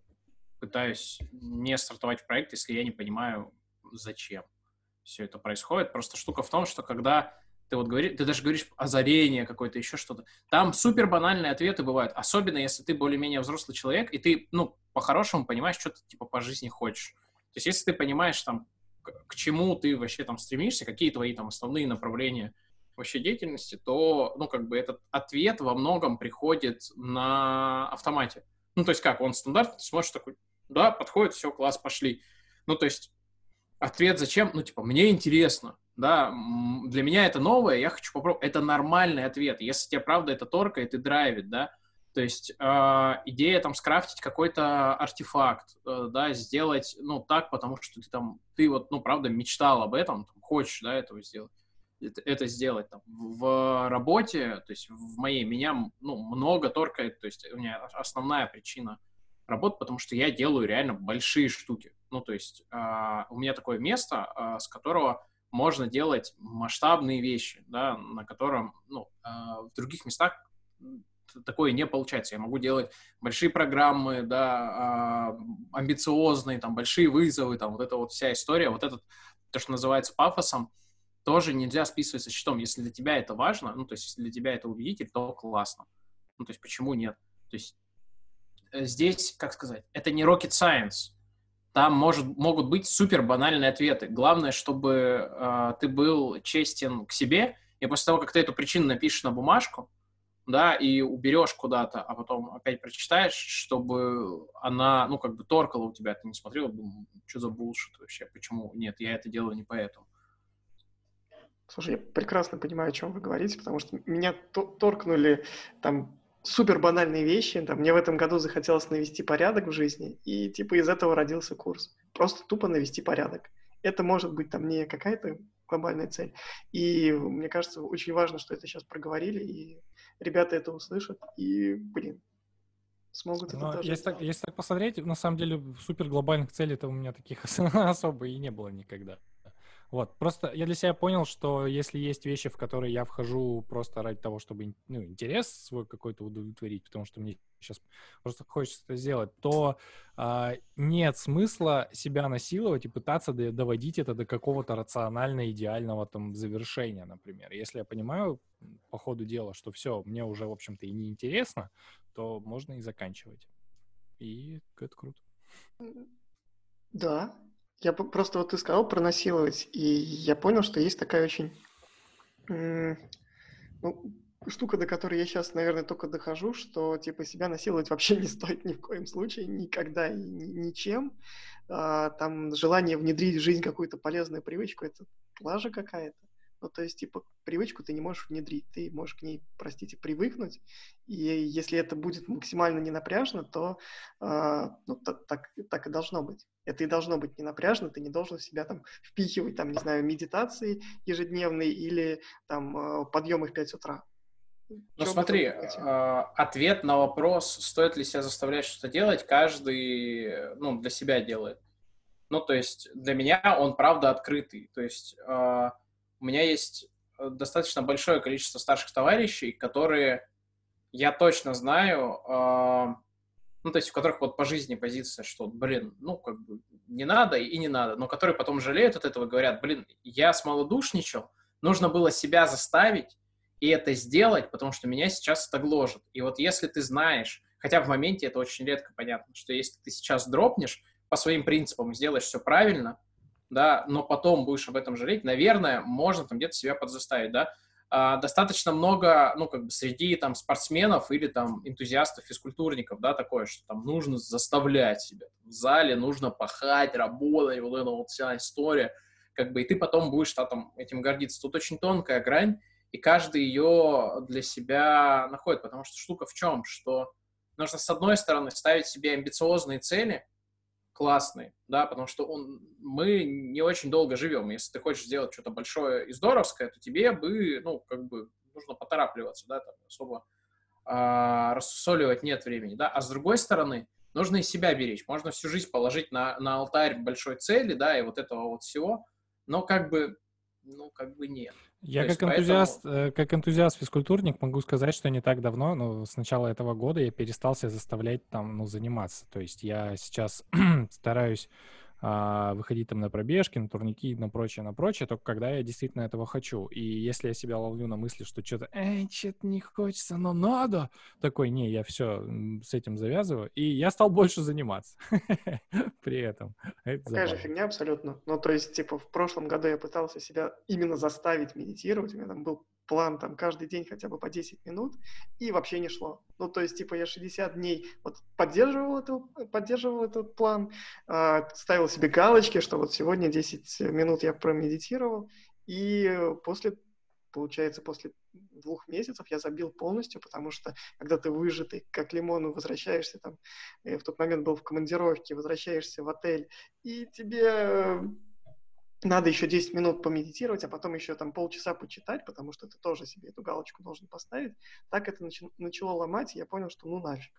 пытаюсь не стартовать в проект, если я не понимаю, зачем все это происходит. Просто штука в том, что когда ты вот говоришь, ты даже говоришь озарение какое-то, еще что-то, там супер банальные ответы бывают, особенно если ты более-менее взрослый человек, и ты, ну, по-хорошему понимаешь, что ты, типа, по жизни хочешь. То есть если ты понимаешь, там, к, чему ты вообще там стремишься, какие твои там основные направления вообще деятельности, то, ну, как бы этот ответ во многом приходит на автомате. Ну, то есть как, он стандартный, ты смотришь такой, да, подходит, все, класс, пошли. Ну, то есть ответ зачем? Ну, типа, мне интересно, да, для меня это новое, я хочу попробовать. Это нормальный ответ. Если тебе правда это торкает и драйвит, да, то есть э, идея там скрафтить какой-то артефакт, э, да, сделать, ну, так, потому что ты там, ты вот, ну, правда, мечтал об этом, там, хочешь, да, этого сделать, это, сделать. Там, в работе, то есть в моей, меня ну, много торкает, то есть у меня основная причина работы, потому что я делаю реально большие штуки. Ну, то есть э, у меня такое место, э, с которого можно делать масштабные вещи, да, на котором, ну, э, в других местах такое не получается. Я могу делать большие программы, да, э, амбициозные, там, большие вызовы, там, вот эта вот вся история, вот этот, то, что называется пафосом, тоже нельзя списывать со счетом. Если для тебя это важно, ну, то есть, если для тебя это убедитель, то классно. Ну, то есть, почему нет? То есть, э, здесь, как сказать, это не rocket science. Там может, могут быть супер банальные ответы. Главное, чтобы э, ты был честен к себе, и после того, как ты эту причину напишешь на бумажку, да, и уберешь куда-то, а потом опять прочитаешь, чтобы она, ну, как бы торкала у тебя, ты не смотрел, что за булшит вообще, почему? Нет, я это делаю не поэтому. Слушай, я прекрасно понимаю, о чем вы говорите, потому что меня торкнули там супер банальные вещи. Там, мне в этом году захотелось навести порядок в жизни, и типа из этого родился курс. Просто тупо навести порядок. Это может быть там не какая-то глобальная цель. И мне кажется, очень важно, что это сейчас проговорили, и ребята это услышат, и, блин, смогут это даже... Если так, если так посмотреть, на самом деле супер глобальных целей-то у меня таких особо и не было никогда. Вот, просто я для себя понял, что если есть вещи, в которые я вхожу просто ради того, чтобы ну, интерес свой какой-то удовлетворить, потому что мне сейчас просто хочется это сделать, то а, нет смысла себя насиловать и пытаться доводить это до какого-то рационально идеального там завершения, например. Если я понимаю по ходу дела, что все, мне уже, в общем-то, и не интересно, то можно и заканчивать. И это круто. Да, я просто вот ты сказал про насиловать, и я понял, что есть такая очень ну, штука, до которой я сейчас, наверное, только дохожу, что типа себя насиловать вообще не стоит ни в коем случае, никогда и ни, ничем. А, там желание внедрить в жизнь какую-то полезную привычку, это лажа какая-то. Ну, то есть, типа, привычку ты не можешь внедрить, ты можешь к ней, простите, привыкнуть, и если это будет максимально не напряжно, то э, ну, так, так, так и должно быть. Это и должно быть не напряжно, ты не должен себя там впихивать, там, не знаю, медитации ежедневные или там подъемы в 5 утра. Ну смотри, э, ответ на вопрос, стоит ли себя заставлять что-то делать, каждый ну, для себя делает. Ну, то есть для меня он правда открытый. То есть э, у меня есть э, достаточно большое количество старших товарищей, которые я точно знаю, э, ну, то есть у которых вот по жизни позиция, что, блин, ну, как бы не надо и не надо, но которые потом жалеют от этого, говорят, блин, я смолодушничал, нужно было себя заставить и это сделать, потому что меня сейчас это гложет. И вот если ты знаешь, хотя в моменте это очень редко понятно, что если ты сейчас дропнешь, по своим принципам сделаешь все правильно – да, но потом будешь об этом жалеть, наверное, можно там где-то себя подзаставить, да. А, достаточно много, ну, как бы среди там спортсменов или там энтузиастов, физкультурников, да, такое, что там нужно заставлять себя. В зале нужно пахать, работать, вот эта вот вся история, как бы, и ты потом будешь да, там этим гордиться. Тут очень тонкая грань, и каждый ее для себя находит, потому что штука в чем, что нужно, с одной стороны, ставить себе амбициозные цели, классный, да, потому что он, мы не очень долго живем. Если ты хочешь сделать что-то большое и здоровское, то тебе бы, ну, как бы нужно поторапливаться, да, там особо а, рассусоливать нет времени, да. А с другой стороны, нужно и себя беречь. Можно всю жизнь положить на, на алтарь большой цели, да, и вот этого вот всего, но как бы, ну, как бы нет. Я как энтузиаст, поэтому... Как энтузиаст физкультурник могу сказать, что не так давно, ну, с начала этого года я перестал себя заставлять там, ну, заниматься. То есть я сейчас стараюсь выходить там на пробежки, на турники, на прочее, на прочее, только когда я действительно этого хочу. И если я себя ловлю на мысли, что что-то, эй, что-то не хочется, но надо, такой, не, я все с этим завязываю, и я стал больше заниматься при этом. Такая же фигня абсолютно. Ну, то есть, типа, в прошлом году я пытался себя именно заставить медитировать, у меня там был план там каждый день хотя бы по 10 минут, и вообще не шло. Ну, то есть, типа, я 60 дней вот поддерживал, это, поддерживал этот план, э, ставил себе галочки, что вот сегодня 10 минут я промедитировал, и после, получается, после двух месяцев я забил полностью, потому что когда ты выжатый, как лимон, возвращаешься там, я в тот момент был в командировке, возвращаешься в отель, и тебе надо еще 10 минут помедитировать, а потом еще там полчаса почитать, потому что ты тоже себе эту галочку должен поставить. Так это начало ломать, и я понял, что ну нафиг.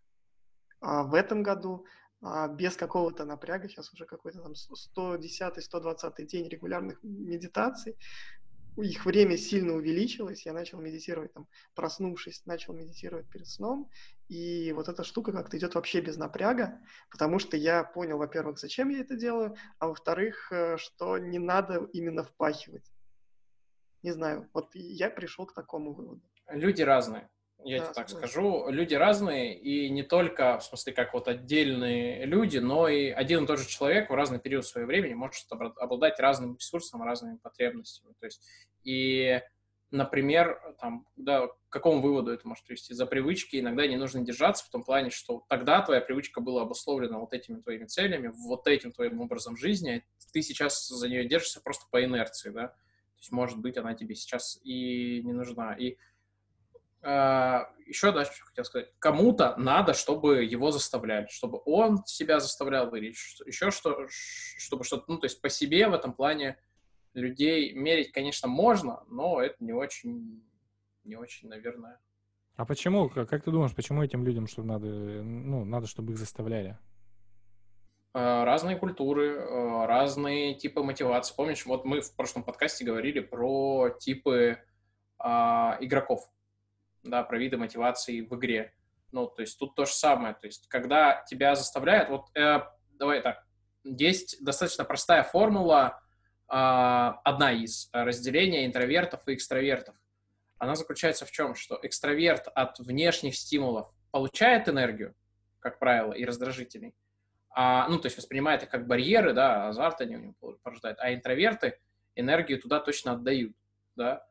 А в этом году а, без какого-то напряга, сейчас уже какой-то там 110-120 день регулярных медитаций, их время сильно увеличилось, я начал медитировать, там, проснувшись, начал медитировать перед сном, и вот эта штука как-то идет вообще без напряга, потому что я понял, во-первых, зачем я это делаю, а во-вторых, э, что не надо именно впахивать. Не знаю, вот я пришел к такому выводу. Люди разные я да, тебе так скажу. Люди разные, и не только, в смысле, как вот отдельные люди, но и один и тот же человек в разный период своего времени может обладать разным ресурсом, разными потребностями. То есть, и, например, там, да, к какому выводу это может привести? За привычки иногда не нужно держаться в том плане, что тогда твоя привычка была обусловлена вот этими твоими целями, вот этим твоим образом жизни, а ты сейчас за нее держишься просто по инерции, да? То есть, может быть, она тебе сейчас и не нужна. И а, еще дальше хотел сказать, кому-то надо, чтобы его заставляли, чтобы он себя заставлял варить, еще что, чтобы что-то, ну, то есть по себе в этом плане людей мерить, конечно, можно, но это не очень, не очень, наверное. А почему, как ты думаешь, почему этим людям, что надо, ну, надо, чтобы их заставляли? А, разные культуры, а, разные типы мотивации. Помнишь, вот мы в прошлом подкасте говорили про типы а, игроков да, про виды мотивации в игре. Ну, то есть тут то же самое. То есть когда тебя заставляют, вот э, давай так, есть достаточно простая формула, э, одна из разделения интровертов и экстравертов. Она заключается в чем? Что экстраверт от внешних стимулов получает энергию, как правило, и раздражителей, а, ну, то есть воспринимает их как барьеры, да, азарт они у него порождают, а интроверты энергию туда точно отдают, да,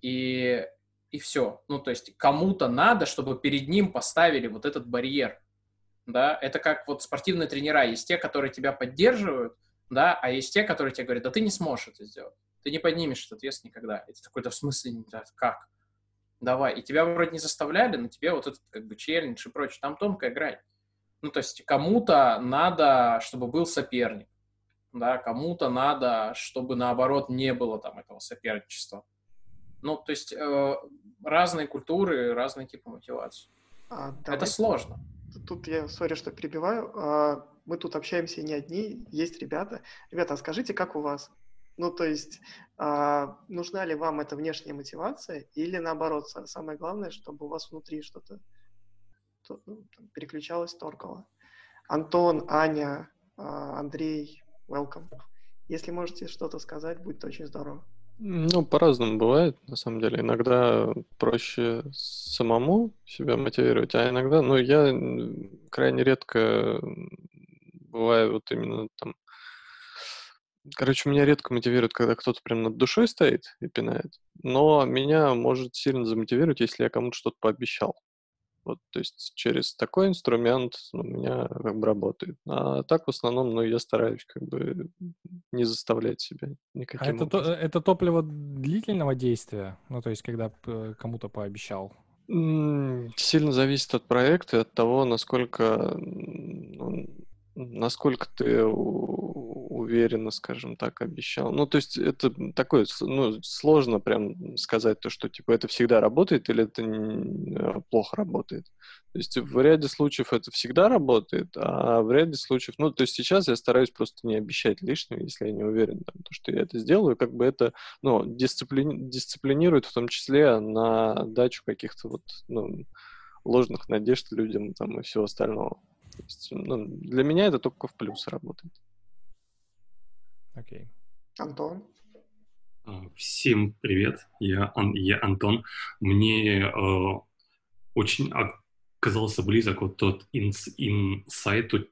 и и все. Ну, то есть кому-то надо, чтобы перед ним поставили вот этот барьер, да, это как вот спортивные тренера, есть те, которые тебя поддерживают, да, а есть те, которые тебе говорят, да ты не сможешь это сделать, ты не поднимешь этот вес никогда. Это такой, да в смысле, да, как? Давай. И тебя вроде не заставляли, но тебе вот этот как бы челлендж и прочее, там тонкая грань. Ну, то есть кому-то надо, чтобы был соперник, да, кому-то надо, чтобы наоборот не было там этого соперничества. Ну, то есть э, разные культуры, разные типы мотивации. А, давай. Это сложно. Тут я, сори, что перебиваю. А, мы тут общаемся не одни, есть ребята. Ребята, а скажите, как у вас? Ну, то есть, а, нужна ли вам эта внешняя мотивация или наоборот, самое главное, чтобы у вас внутри что-то ну, переключалось, торкало. Антон, Аня, а, Андрей, welcome. Если можете что-то сказать, будет очень здорово. Ну, по-разному бывает, на самом деле. Иногда проще самому себя мотивировать, а иногда, ну, я крайне редко бываю вот именно там... Короче, меня редко мотивирует, когда кто-то прям над душой стоит и пинает, но меня может сильно замотивировать, если я кому-то что-то пообещал. Вот, то есть через такой инструмент ну, у меня как бы работает. А так в основном, ну, я стараюсь как бы не заставлять себя никаким А это, то, это топливо длительного действия? Ну, то есть когда кому-то пообещал? Сильно зависит от проекта и от того, насколько, насколько ты уверенно, скажем так, обещал. Ну, то есть это такое, ну, сложно прям сказать то, что, типа, это всегда работает или это э, плохо работает. То есть в ряде случаев это всегда работает, а в ряде случаев, ну, то есть сейчас я стараюсь просто не обещать лишнего, если я не уверен, там, то, что я это сделаю, как бы это, ну, дисциплини... дисциплинирует в том числе на дачу каких-то вот, ну, ложных надежд людям там и всего остального. То есть, ну, для меня это только в плюс работает. Окей. Антон? А, всем привет, я, Ан, я Антон. Мне э, очень оказался близок вот тот инс, инсайт от,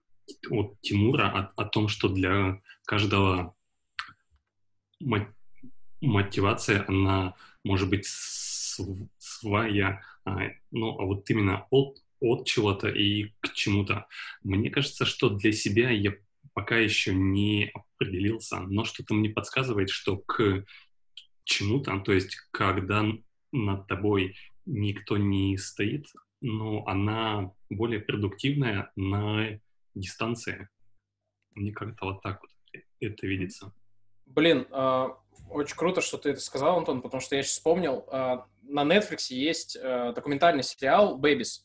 от Тимура о, о том, что для каждого мотивация, она может быть своя, а, ну, а вот именно от, от чего-то и к чему-то. Мне кажется, что для себя я пока еще не определился, но что-то мне подсказывает, что к чему-то, то есть когда над тобой никто не стоит, но она более продуктивная на дистанции. Мне как-то вот так вот это видится. Блин, э, очень круто, что ты это сказал, Антон, потому что я сейчас вспомнил. Э, на Netflix есть э, документальный сериал «Babies»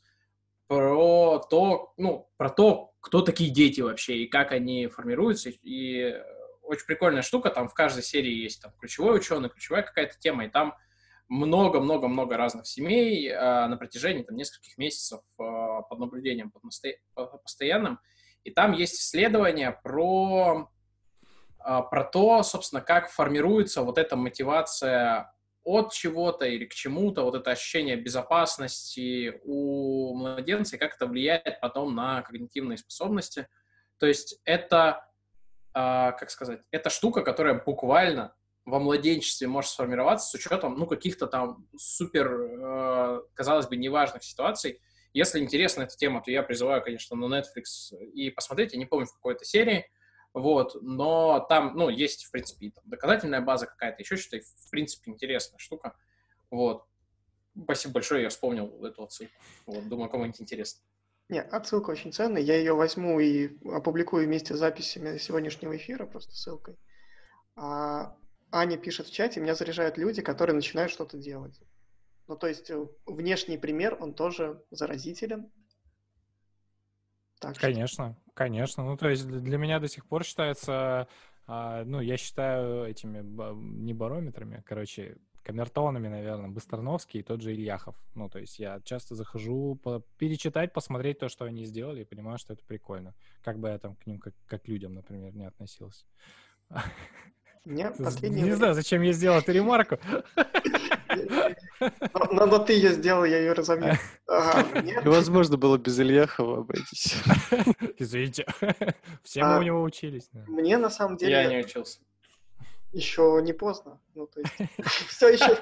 про то, ну, про то, кто такие дети вообще и как они формируются. И очень прикольная штука, там в каждой серии есть там ключевой ученый, ключевая какая-то тема, и там много-много-много разных семей э, на протяжении там, нескольких месяцев э, под наблюдением под постоянным. И там есть исследования про, э, про то, собственно, как формируется вот эта мотивация от чего-то или к чему-то, вот это ощущение безопасности у младенца, и как это влияет потом на когнитивные способности. То есть это, э, как сказать, это штука, которая буквально во младенчестве может сформироваться с учетом, ну, каких-то там супер, э, казалось бы, неважных ситуаций. Если интересна эта тема, то я призываю, конечно, на Netflix и посмотреть, я не помню, в какой-то серии, вот, но там, ну, есть, в принципе, там, доказательная база какая-то, еще что-то, в принципе, интересная штука, вот. Спасибо большое, я вспомнил эту отсылку. Вот, думаю, кому-нибудь интересно. Не, отсылка очень ценная. Я ее возьму и опубликую вместе с записями сегодняшнего эфира, просто ссылкой. А Аня пишет в чате, меня заряжают люди, которые начинают что-то делать. Ну, то есть э, внешний пример, он тоже заразителен. Так конечно, что... конечно. Ну, то есть для меня до сих пор считается, а, ну, я считаю этими не барометрами, короче, камертонами, наверное, Быстрановский и тот же Ильяхов. Ну, то есть я часто захожу по, перечитать, посмотреть то, что они сделали, и понимаю, что это прикольно. Как бы я там к ним, как, как к людям, например, не относился. Мне последнее... Не знаю, зачем я сделал эту ремарку. Но, но ты ее сделал, я ее разомнил. Возможно, было без Ильяхова обойтись. Извините. Все мы у него учились. Мне на самом деле... Я не учился. Еще не поздно. Ну, то есть, все еще...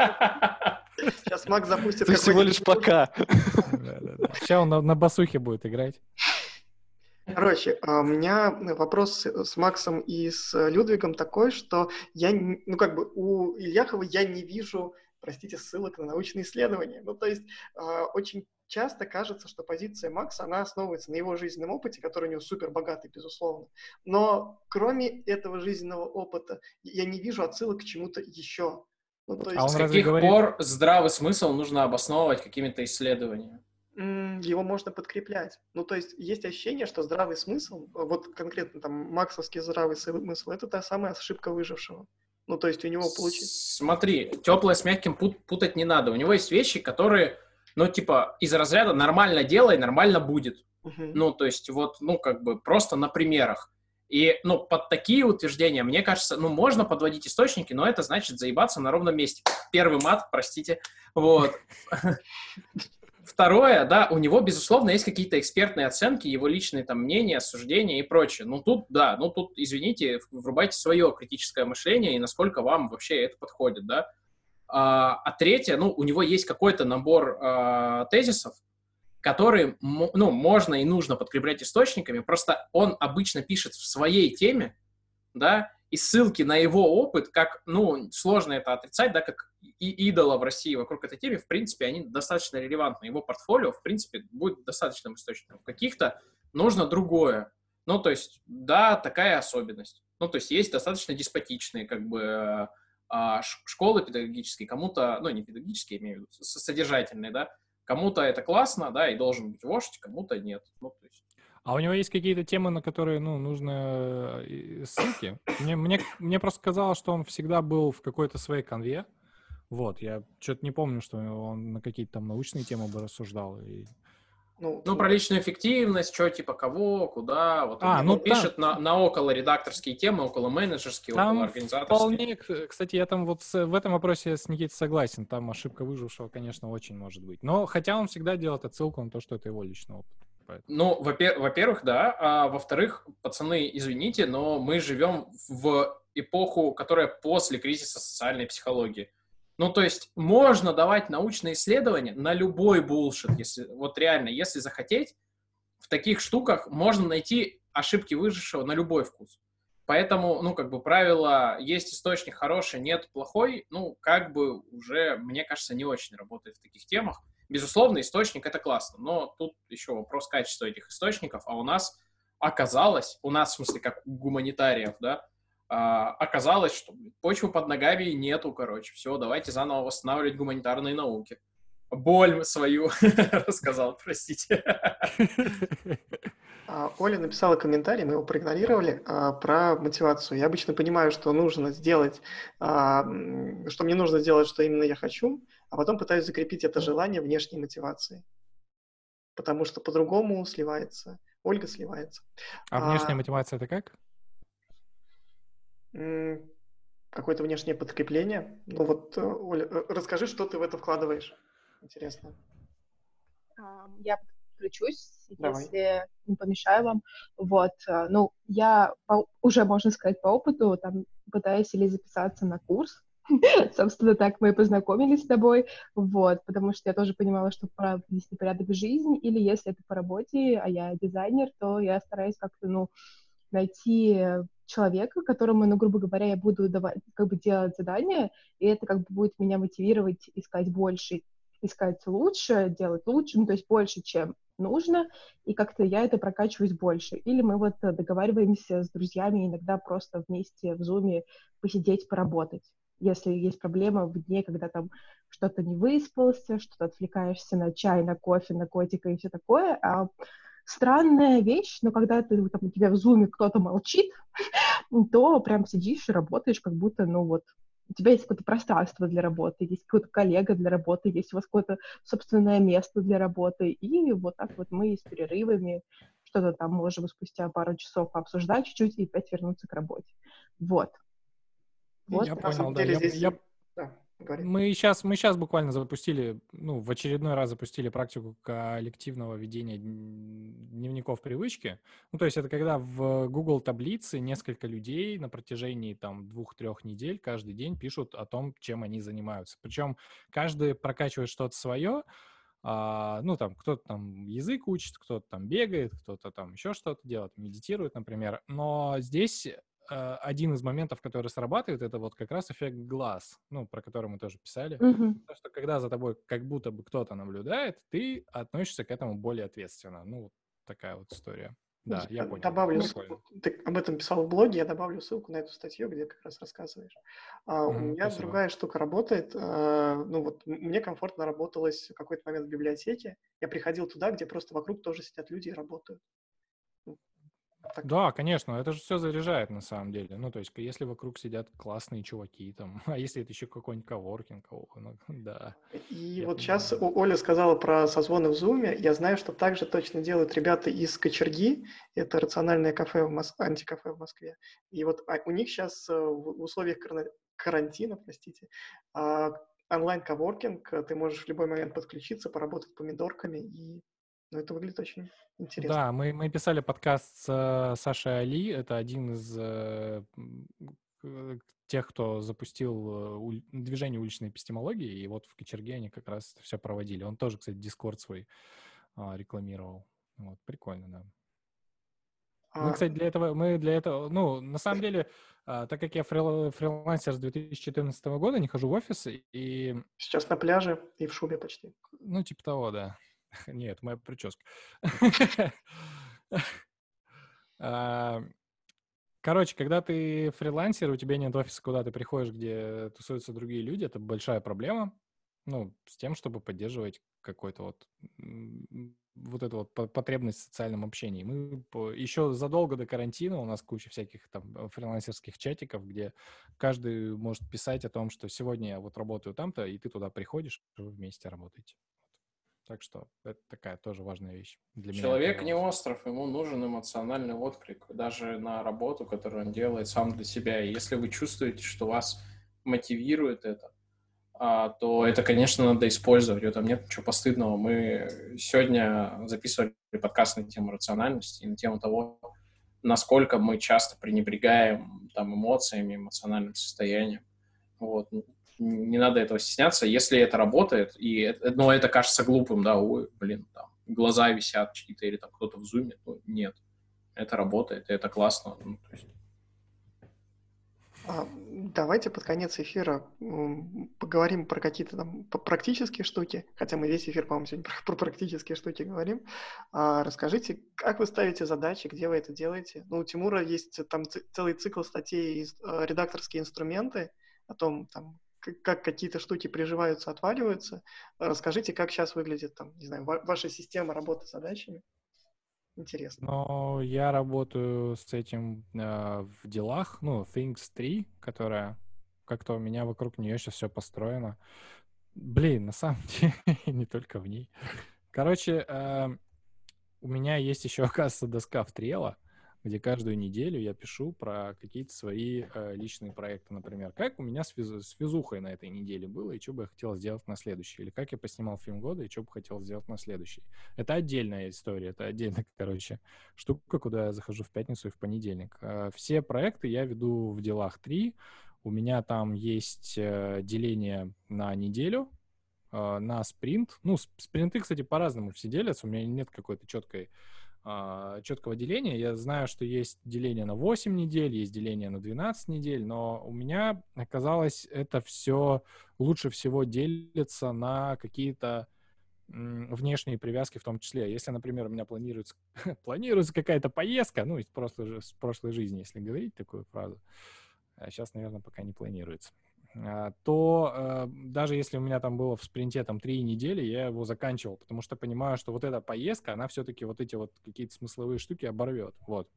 Сейчас Макс запустит... Ты всего лишь пока. Сейчас он на басухе будет играть. Короче, а, у меня вопрос с Максом и с Людвигом такой, что я, ну как бы у Ильяхова я не вижу, простите, ссылок на научные исследования. Ну то есть а, очень часто кажется, что позиция Макса, она основывается на его жизненном опыте, который у него супер богатый, безусловно. Но кроме этого жизненного опыта я не вижу отсылок к чему-то еще. Ну, то а есть... А с каких говорит... пор здравый смысл нужно обосновывать какими-то исследованиями? его можно подкреплять. Ну, то есть есть ощущение, что здравый смысл, вот конкретно там максовский здравый смысл, это та самая ошибка выжившего. Ну, то есть у него получится... Смотри, теплое с мягким пут путать не надо. У него есть вещи, которые, ну, типа, из разряда нормально делай, нормально будет. Угу. Ну, то есть вот, ну, как бы просто на примерах. И, ну, под такие утверждения, мне кажется, ну, можно подводить источники, но это значит заебаться на ровном месте. Первый мат, простите. Вот. Второе, да, у него, безусловно, есть какие-то экспертные оценки, его личные там мнения, суждения и прочее. Ну тут, да, ну тут, извините, врубайте свое критическое мышление и насколько вам вообще это подходит, да. А, а третье, ну, у него есть какой-то набор а, тезисов, которые, ну, можно и нужно подкреплять источниками, просто он обычно пишет в своей теме, да, и ссылки на его опыт, как, ну, сложно это отрицать, да, как и идола в России вокруг этой темы, в принципе, они достаточно релевантны. Его портфолио, в принципе, будет достаточным источником. Каких-то нужно другое. Ну, то есть, да, такая особенность. Ну, то есть, есть достаточно деспотичные, как бы, а, школы педагогические, кому-то, ну, не педагогические, имею в виду, содержательные, да, кому-то это классно, да, и должен быть вождь, кому-то нет. Ну, то есть, а у него есть какие-то темы, на которые, ну, нужны э, ссылки? Мне, мне, мне просто казалось, что он всегда был в какой-то своей конве. Вот, я что-то не помню, что он на какие-то там научные темы бы рассуждал. И... Ну, ну, про личную эффективность, что, типа, кого, куда. Вот а, он, ну, он пишет да. на, на около редакторские темы, около менеджерские, там около организаторские. Вполне, кстати, я там вот с, в этом вопросе с Никитой согласен. Там ошибка выжившего, конечно, очень может быть. Но хотя он всегда делает отсылку на то, что это его личный опыт. Поэтому. Ну, во-первых, да. А во-вторых, пацаны, извините, но мы живем в эпоху, которая после кризиса социальной психологии. Ну, то есть можно давать научные исследования на любой булшит, если вот реально, если захотеть, в таких штуках можно найти ошибки выжившего на любой вкус. Поэтому, ну, как бы правило, есть источник хороший, нет плохой, ну, как бы уже, мне кажется, не очень работает в таких темах. Безусловно, источник — это классно, но тут еще вопрос качества этих источников, а у нас оказалось, у нас, в смысле, как у гуманитариев, да, оказалось, что почвы под ногами нету, короче. Все, давайте заново восстанавливать гуманитарные науки. Боль свою рассказал, простите. А, Оля написала комментарий, мы его проигнорировали, а, про мотивацию. Я обычно понимаю, что нужно сделать, а, что мне нужно сделать, что именно я хочу, а потом пытаюсь закрепить это желание внешней мотивацией. Потому что по-другому сливается. Ольга сливается. А внешняя мотивация это как? Какое-то внешнее подкрепление. Ну вот, э, Оля, э, расскажи, что ты в это вкладываешь. Интересно. Я подключусь, Давай. если не помешаю вам. Вот, э, ну, я по, уже, можно сказать, по опыту там пытаюсь или записаться на курс, Собственно, так мы и познакомились с тобой, вот, потому что я тоже понимала, что пора вести порядок в жизнь, или если это по работе, а я дизайнер, то я стараюсь как-то, ну, найти человека, которому, ну, грубо говоря, я буду давать, как бы делать задания, и это как бы будет меня мотивировать искать больше, искать лучше, делать лучше, ну, то есть больше, чем нужно, и как-то я это прокачиваюсь больше. Или мы вот договариваемся с друзьями иногда просто вместе в зуме посидеть, поработать если есть проблема в дне, когда там что-то не выспался, что-то отвлекаешься на чай, на кофе, на котика и все такое, а странная вещь, но когда ты, там, у тебя в зуме кто-то молчит, то прям сидишь и работаешь, как будто, ну вот, у тебя есть какое-то пространство для работы, есть какой-то коллега для работы, есть у вас какое-то собственное место для работы, и вот так вот мы с перерывами что-то там можем спустя пару часов обсуждать чуть-чуть и опять вернуться к работе. Вот. Вот, я понял, да. Я, здесь... я... Да, мы сейчас, мы сейчас буквально запустили, ну, в очередной раз запустили практику коллективного ведения дневников привычки. Ну, то есть это когда в Google таблице несколько людей на протяжении там двух-трех недель каждый день пишут о том, чем они занимаются. Причем каждый прокачивает что-то свое, а, ну, там, кто-то там язык учит, кто-то там бегает, кто-то там еще что-то делает, медитирует, например. Но здесь один из моментов, который срабатывает, это вот как раз эффект глаз, ну, про который мы тоже писали. Mm-hmm. Потому что когда за тобой как будто бы кто-то наблюдает, ты относишься к этому более ответственно. Ну, вот такая вот история. Да, я понял. Добавлю, ты об этом писал в блоге, я добавлю ссылку на эту статью, где как раз рассказываешь. А, mm-hmm, у меня спасибо. другая штука работает. А, ну вот мне комфортно работалось в какой-то момент в библиотеке. Я приходил туда, где просто вокруг тоже сидят люди и работают. Так. Да, конечно, это же все заряжает на самом деле. Ну, то есть, если вокруг сидят классные чуваки, там, а если это еще какой-нибудь коворкинг, ну, да. И вот сейчас Оля сказала про созвоны в Zoom. Я знаю, что также точно делают ребята из Кочерги. Это рациональное кафе в Мос... антикафе в Москве. И вот а, у них сейчас э, в условиях карантина, простите, а, онлайн-коворкинг, ты можешь в любой момент подключиться, поработать помидорками и но это выглядит очень интересно. Да, мы, мы писали подкаст с э, Сашей Али. Это один из э, тех, кто запустил э, движение уличной эпистемологии. И вот в Кочерге они как раз все проводили. Он тоже, кстати, Дискорд свой э, рекламировал. Вот, прикольно, да. Мы, а кстати, для этого, мы для этого, ну, на самом деле, а, так как я фрил, фрилансер с 2014 года, не хожу в офис и... Сейчас на пляже и в шубе почти. Ну, типа того, да. Нет, моя прическа. А, короче, когда ты фрилансер, у тебя нет офиса, куда ты приходишь, где тусуются другие люди, это большая проблема. Ну, с тем, чтобы поддерживать какой-то вот вот эту вот потребность в социальном общении. Мы еще задолго до карантина у нас куча всяких там фрилансерских чатиков, где каждый может писать о том, что сегодня я вот работаю там-то, и ты туда приходишь, вы вместе работаете. Так что это такая тоже важная вещь для меня. Человек не остров, ему нужен эмоциональный отклик, даже на работу, которую он делает сам для себя. И если вы чувствуете, что вас мотивирует это, а, то это, конечно, надо использовать. В этом нет ничего постыдного. Мы сегодня записывали подкаст на тему рациональности и на тему того, насколько мы часто пренебрегаем там, эмоциями, эмоциональным состоянием. Вот. Не надо этого стесняться, если это работает, и, но это кажется глупым, да, ой, блин, там, глаза висят чьи-то или там кто-то в зуме, ну, нет, это работает, и это классно. Ну, то есть... А, давайте под конец эфира поговорим про какие-то там практические штуки, хотя мы весь эфир, по-моему, сегодня про, практические штуки говорим. А расскажите, как вы ставите задачи, где вы это делаете? Ну, у Тимура есть там целый цикл статей, э, редакторские инструменты о том, там, как какие-то штуки приживаются, отваливаются. Расскажите, как сейчас выглядит там, не знаю, ваша система работы с задачами. Интересно. Но я работаю с этим э, в делах, ну, Things 3, которая как-то у меня вокруг нее сейчас все построено. Блин, на самом деле, не только в ней. Короче, э, у меня есть еще, оказывается, доска в Трело, где каждую неделю я пишу про какие-то свои э, личные проекты, например. Как у меня с, физ- с физухой на этой неделе было, и что бы я хотел сделать на следующий. Или как я поснимал фильм года, и что бы хотел сделать на следующий. Это отдельная история, это отдельная, короче, штука, куда я захожу в пятницу и в понедельник. Э, все проекты я веду в делах три. У меня там есть э, деление на неделю, э, на спринт. Ну, спринты, кстати, по-разному все делятся. У меня нет какой-то четкой четкого деления. Я знаю, что есть деление на 8 недель, есть деление на 12 недель, но у меня оказалось это все лучше всего делится на какие-то внешние привязки в том числе. Если, например, у меня планируется, планируется какая-то поездка, ну, из прошлой, с прошлой жизни, если говорить такую фразу, а сейчас, наверное, пока не планируется. А, то э, даже если у меня там было в спринте там три недели, я его заканчивал, потому что понимаю, что вот эта поездка, она все-таки вот эти вот какие-то смысловые штуки оборвет. Вот.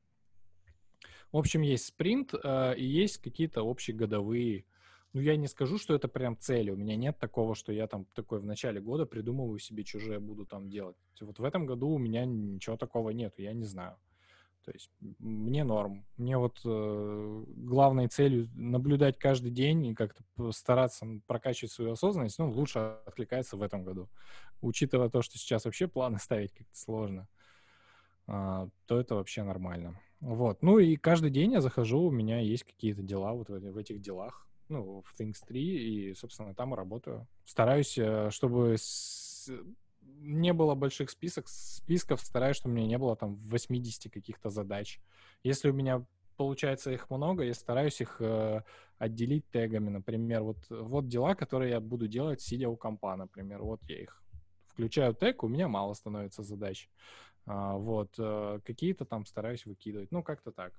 В общем, есть спринт э, и есть какие-то общегодовые ну, я не скажу, что это прям цель. У меня нет такого, что я там такой в начале года придумываю себе, чужие буду там делать. Вот в этом году у меня ничего такого нет, я не знаю. То есть мне норм. Мне вот э, главной целью наблюдать каждый день и как-то стараться прокачивать свою осознанность, ну, лучше откликается в этом году. Учитывая то, что сейчас вообще планы ставить как-то сложно, э, то это вообще нормально. Вот. Ну и каждый день я захожу, у меня есть какие-то дела вот в, в этих делах, ну, в Things 3, и, собственно, там и работаю. Стараюсь, э, чтобы с не было больших список, списков, стараюсь, чтобы у меня не было там 80 каких-то задач. Если у меня получается их много, я стараюсь их э, отделить тегами. Например, вот, вот дела, которые я буду делать, сидя у компа, например. Вот я их включаю тег, у меня мало становится задач. А, вот. Э, какие-то там стараюсь выкидывать. Ну, как-то так.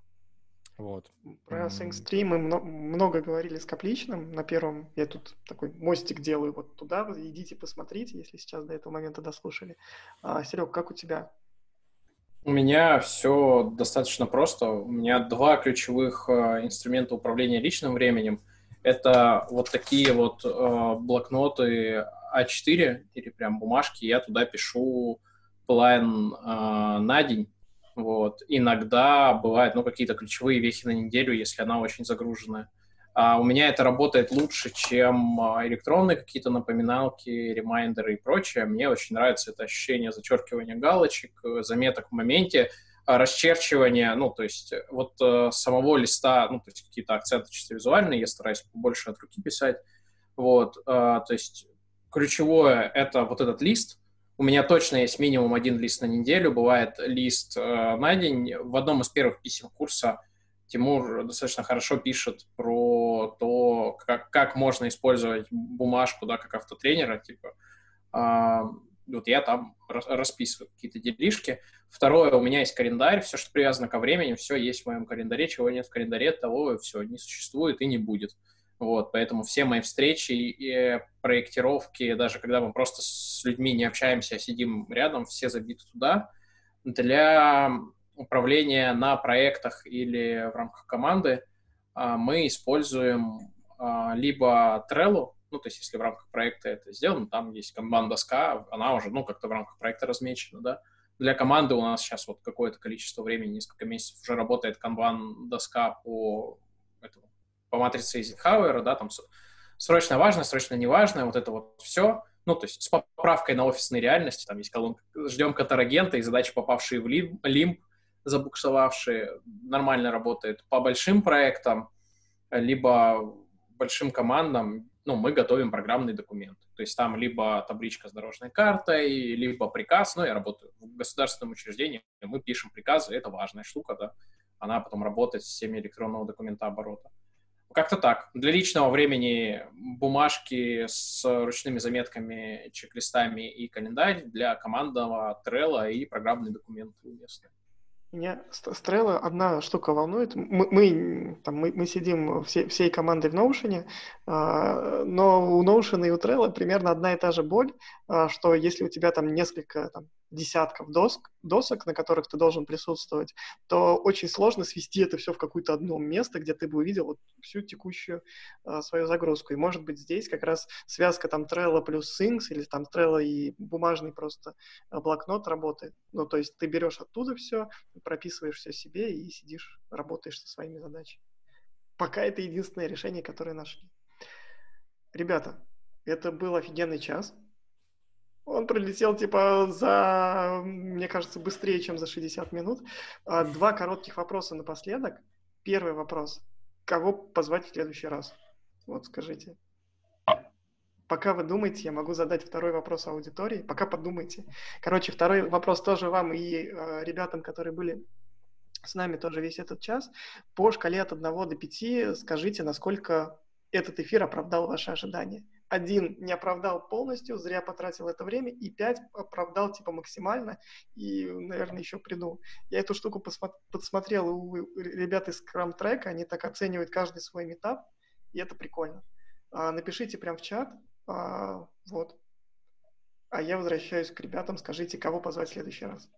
Вот. Про Things мы много говорили с Капличным на первом. Я тут такой мостик делаю вот туда. Идите посмотрите, если сейчас до этого момента дослушали. А, Серег, как у тебя? У меня все достаточно просто. У меня два ключевых э, инструмента управления личным временем. Это вот такие вот э, блокноты А4 или прям бумажки. Я туда пишу план э, на день вот. Иногда бывают ну, какие-то ключевые вехи на неделю, если она очень загруженная. А у меня это работает лучше, чем а, электронные какие-то напоминалки, ремайдеры и прочее. Мне очень нравится это ощущение зачеркивания галочек, э, заметок в моменте, а, расчерчивания, ну, то есть э, вот э, самого листа, ну, то есть какие-то акценты чисто визуальные, я стараюсь побольше от руки писать. Вот, то есть ключевое — это вот этот лист, у меня точно есть минимум один лист на неделю, бывает лист э, на день. В одном из первых писем курса Тимур достаточно хорошо пишет про то, как, как можно использовать бумажку, да, как автотренера, типа. Э, вот я там расписываю какие-то делишки. Второе, у меня есть календарь, все, что привязано ко времени, все есть в моем календаре, чего нет в календаре, того все не существует и не будет. Вот, поэтому все мои встречи и проектировки, даже когда мы просто с людьми не общаемся, а сидим рядом, все забиты туда. Для управления на проектах или в рамках команды а, мы используем а, либо Trello, ну, то есть если в рамках проекта это сделано, там есть канбан-доска, она уже, ну, как-то в рамках проекта размечена, да. Для команды у нас сейчас вот какое-то количество времени, несколько месяцев уже работает канбан-доска по по матрице Эйзенхауэра, да, там срочно важно, срочно неважно, вот это вот все, ну, то есть с поправкой на офисные реальности, там есть колонка «Ждем катарагента» и задачи, попавшие в лимб, лимб забуксовавшие, нормально работает. По большим проектам, либо большим командам, ну, мы готовим программный документ. То есть там либо табличка с дорожной картой, либо приказ. Ну, я работаю в государственном учреждении, мы пишем приказы, это важная штука, да. Она потом работает в системе электронного документа оборота. Как-то так. Для личного времени бумажки с ручными заметками, чек-листами и календарь. Для командного трелла и программные документы уместны. Меня Стрелла одна штука волнует. Мы, мы, там, мы, мы сидим все, всей командой в Notion, э, но у Notion и у Trello примерно одна и та же боль, э, что если у тебя там несколько там, десятков доск, досок, на которых ты должен присутствовать, то очень сложно свести это все в какое-то одно место, где ты бы увидел вот всю текущую а, свою загрузку. И может быть здесь как раз связка там Trello плюс Things или там Trello и бумажный просто а, блокнот работает. Ну, то есть ты берешь оттуда все, прописываешь все себе и сидишь, работаешь со своими задачами. Пока это единственное решение, которое нашли. Ребята, это был офигенный час. Он пролетел, типа, за, мне кажется, быстрее, чем за 60 минут. А, два коротких вопроса напоследок. Первый вопрос. Кого позвать в следующий раз? Вот скажите. Пока вы думаете, я могу задать второй вопрос аудитории. Пока подумайте. Короче, второй вопрос тоже вам и э, ребятам, которые были с нами тоже весь этот час. По шкале от 1 до 5 скажите, насколько этот эфир оправдал ваши ожидания один не оправдал полностью, зря потратил это время, и пять оправдал типа максимально, и, наверное, еще приду. Я эту штуку подсмотрел у ребят из Scrum Track, они так оценивают каждый свой метап, и это прикольно. А, напишите прям в чат, а, вот. А я возвращаюсь к ребятам, скажите, кого позвать в следующий раз.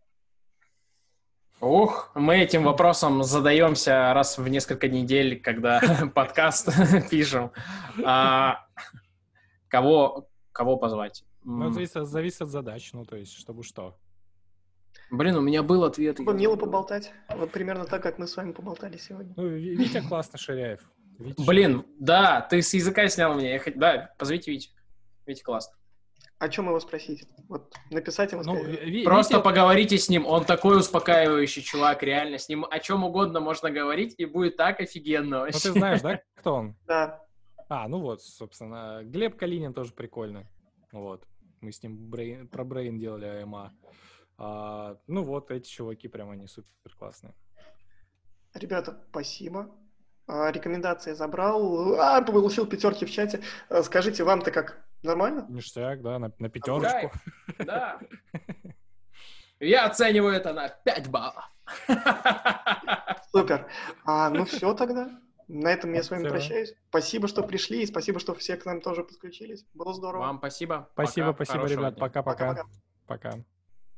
Ух, мы этим вопросом задаемся раз в несколько недель, когда подкаст пишем. Кого, кого позвать? Ну, зависит, зависит от задач, ну, то есть, чтобы что. Блин, у меня был ответ. Чтобы мило поболтать. Вот примерно так, как мы с вами поболтали сегодня. Ну, Витя классно, Ширяев. Витя Блин, Ширяев. да, ты с языка снял меня. Я хоть... Да, позовите Витю. Витя классно. О чем его спросить? Вот написать ему. Ну, Ви- Просто Витя... поговорите с ним. Он такой успокаивающий чувак, реально. С ним о чем угодно можно говорить, и будет так офигенно вообще. Ну, ты знаешь, да, кто он? Да. А, ну вот, собственно, Глеб Калинин тоже прикольно. Вот. Мы с ним brain, про Brain делали AMA. А, ну вот, эти чуваки прям они супер классные. Ребята, спасибо. А, рекомендации забрал. А, получил пятерки в чате. А, скажите, вам-то как? Нормально? Ништяк, да, на, на пятерочку. Да. Я оцениваю это на 5 баллов. Супер. А, ну все тогда. На этом я с вами прощаюсь. Спасибо, что пришли, и спасибо, что все к нам тоже подключились. Было здорово. Вам спасибо. Спасибо, пока. спасибо, Хорошего ребят. Пока-пока. Пока.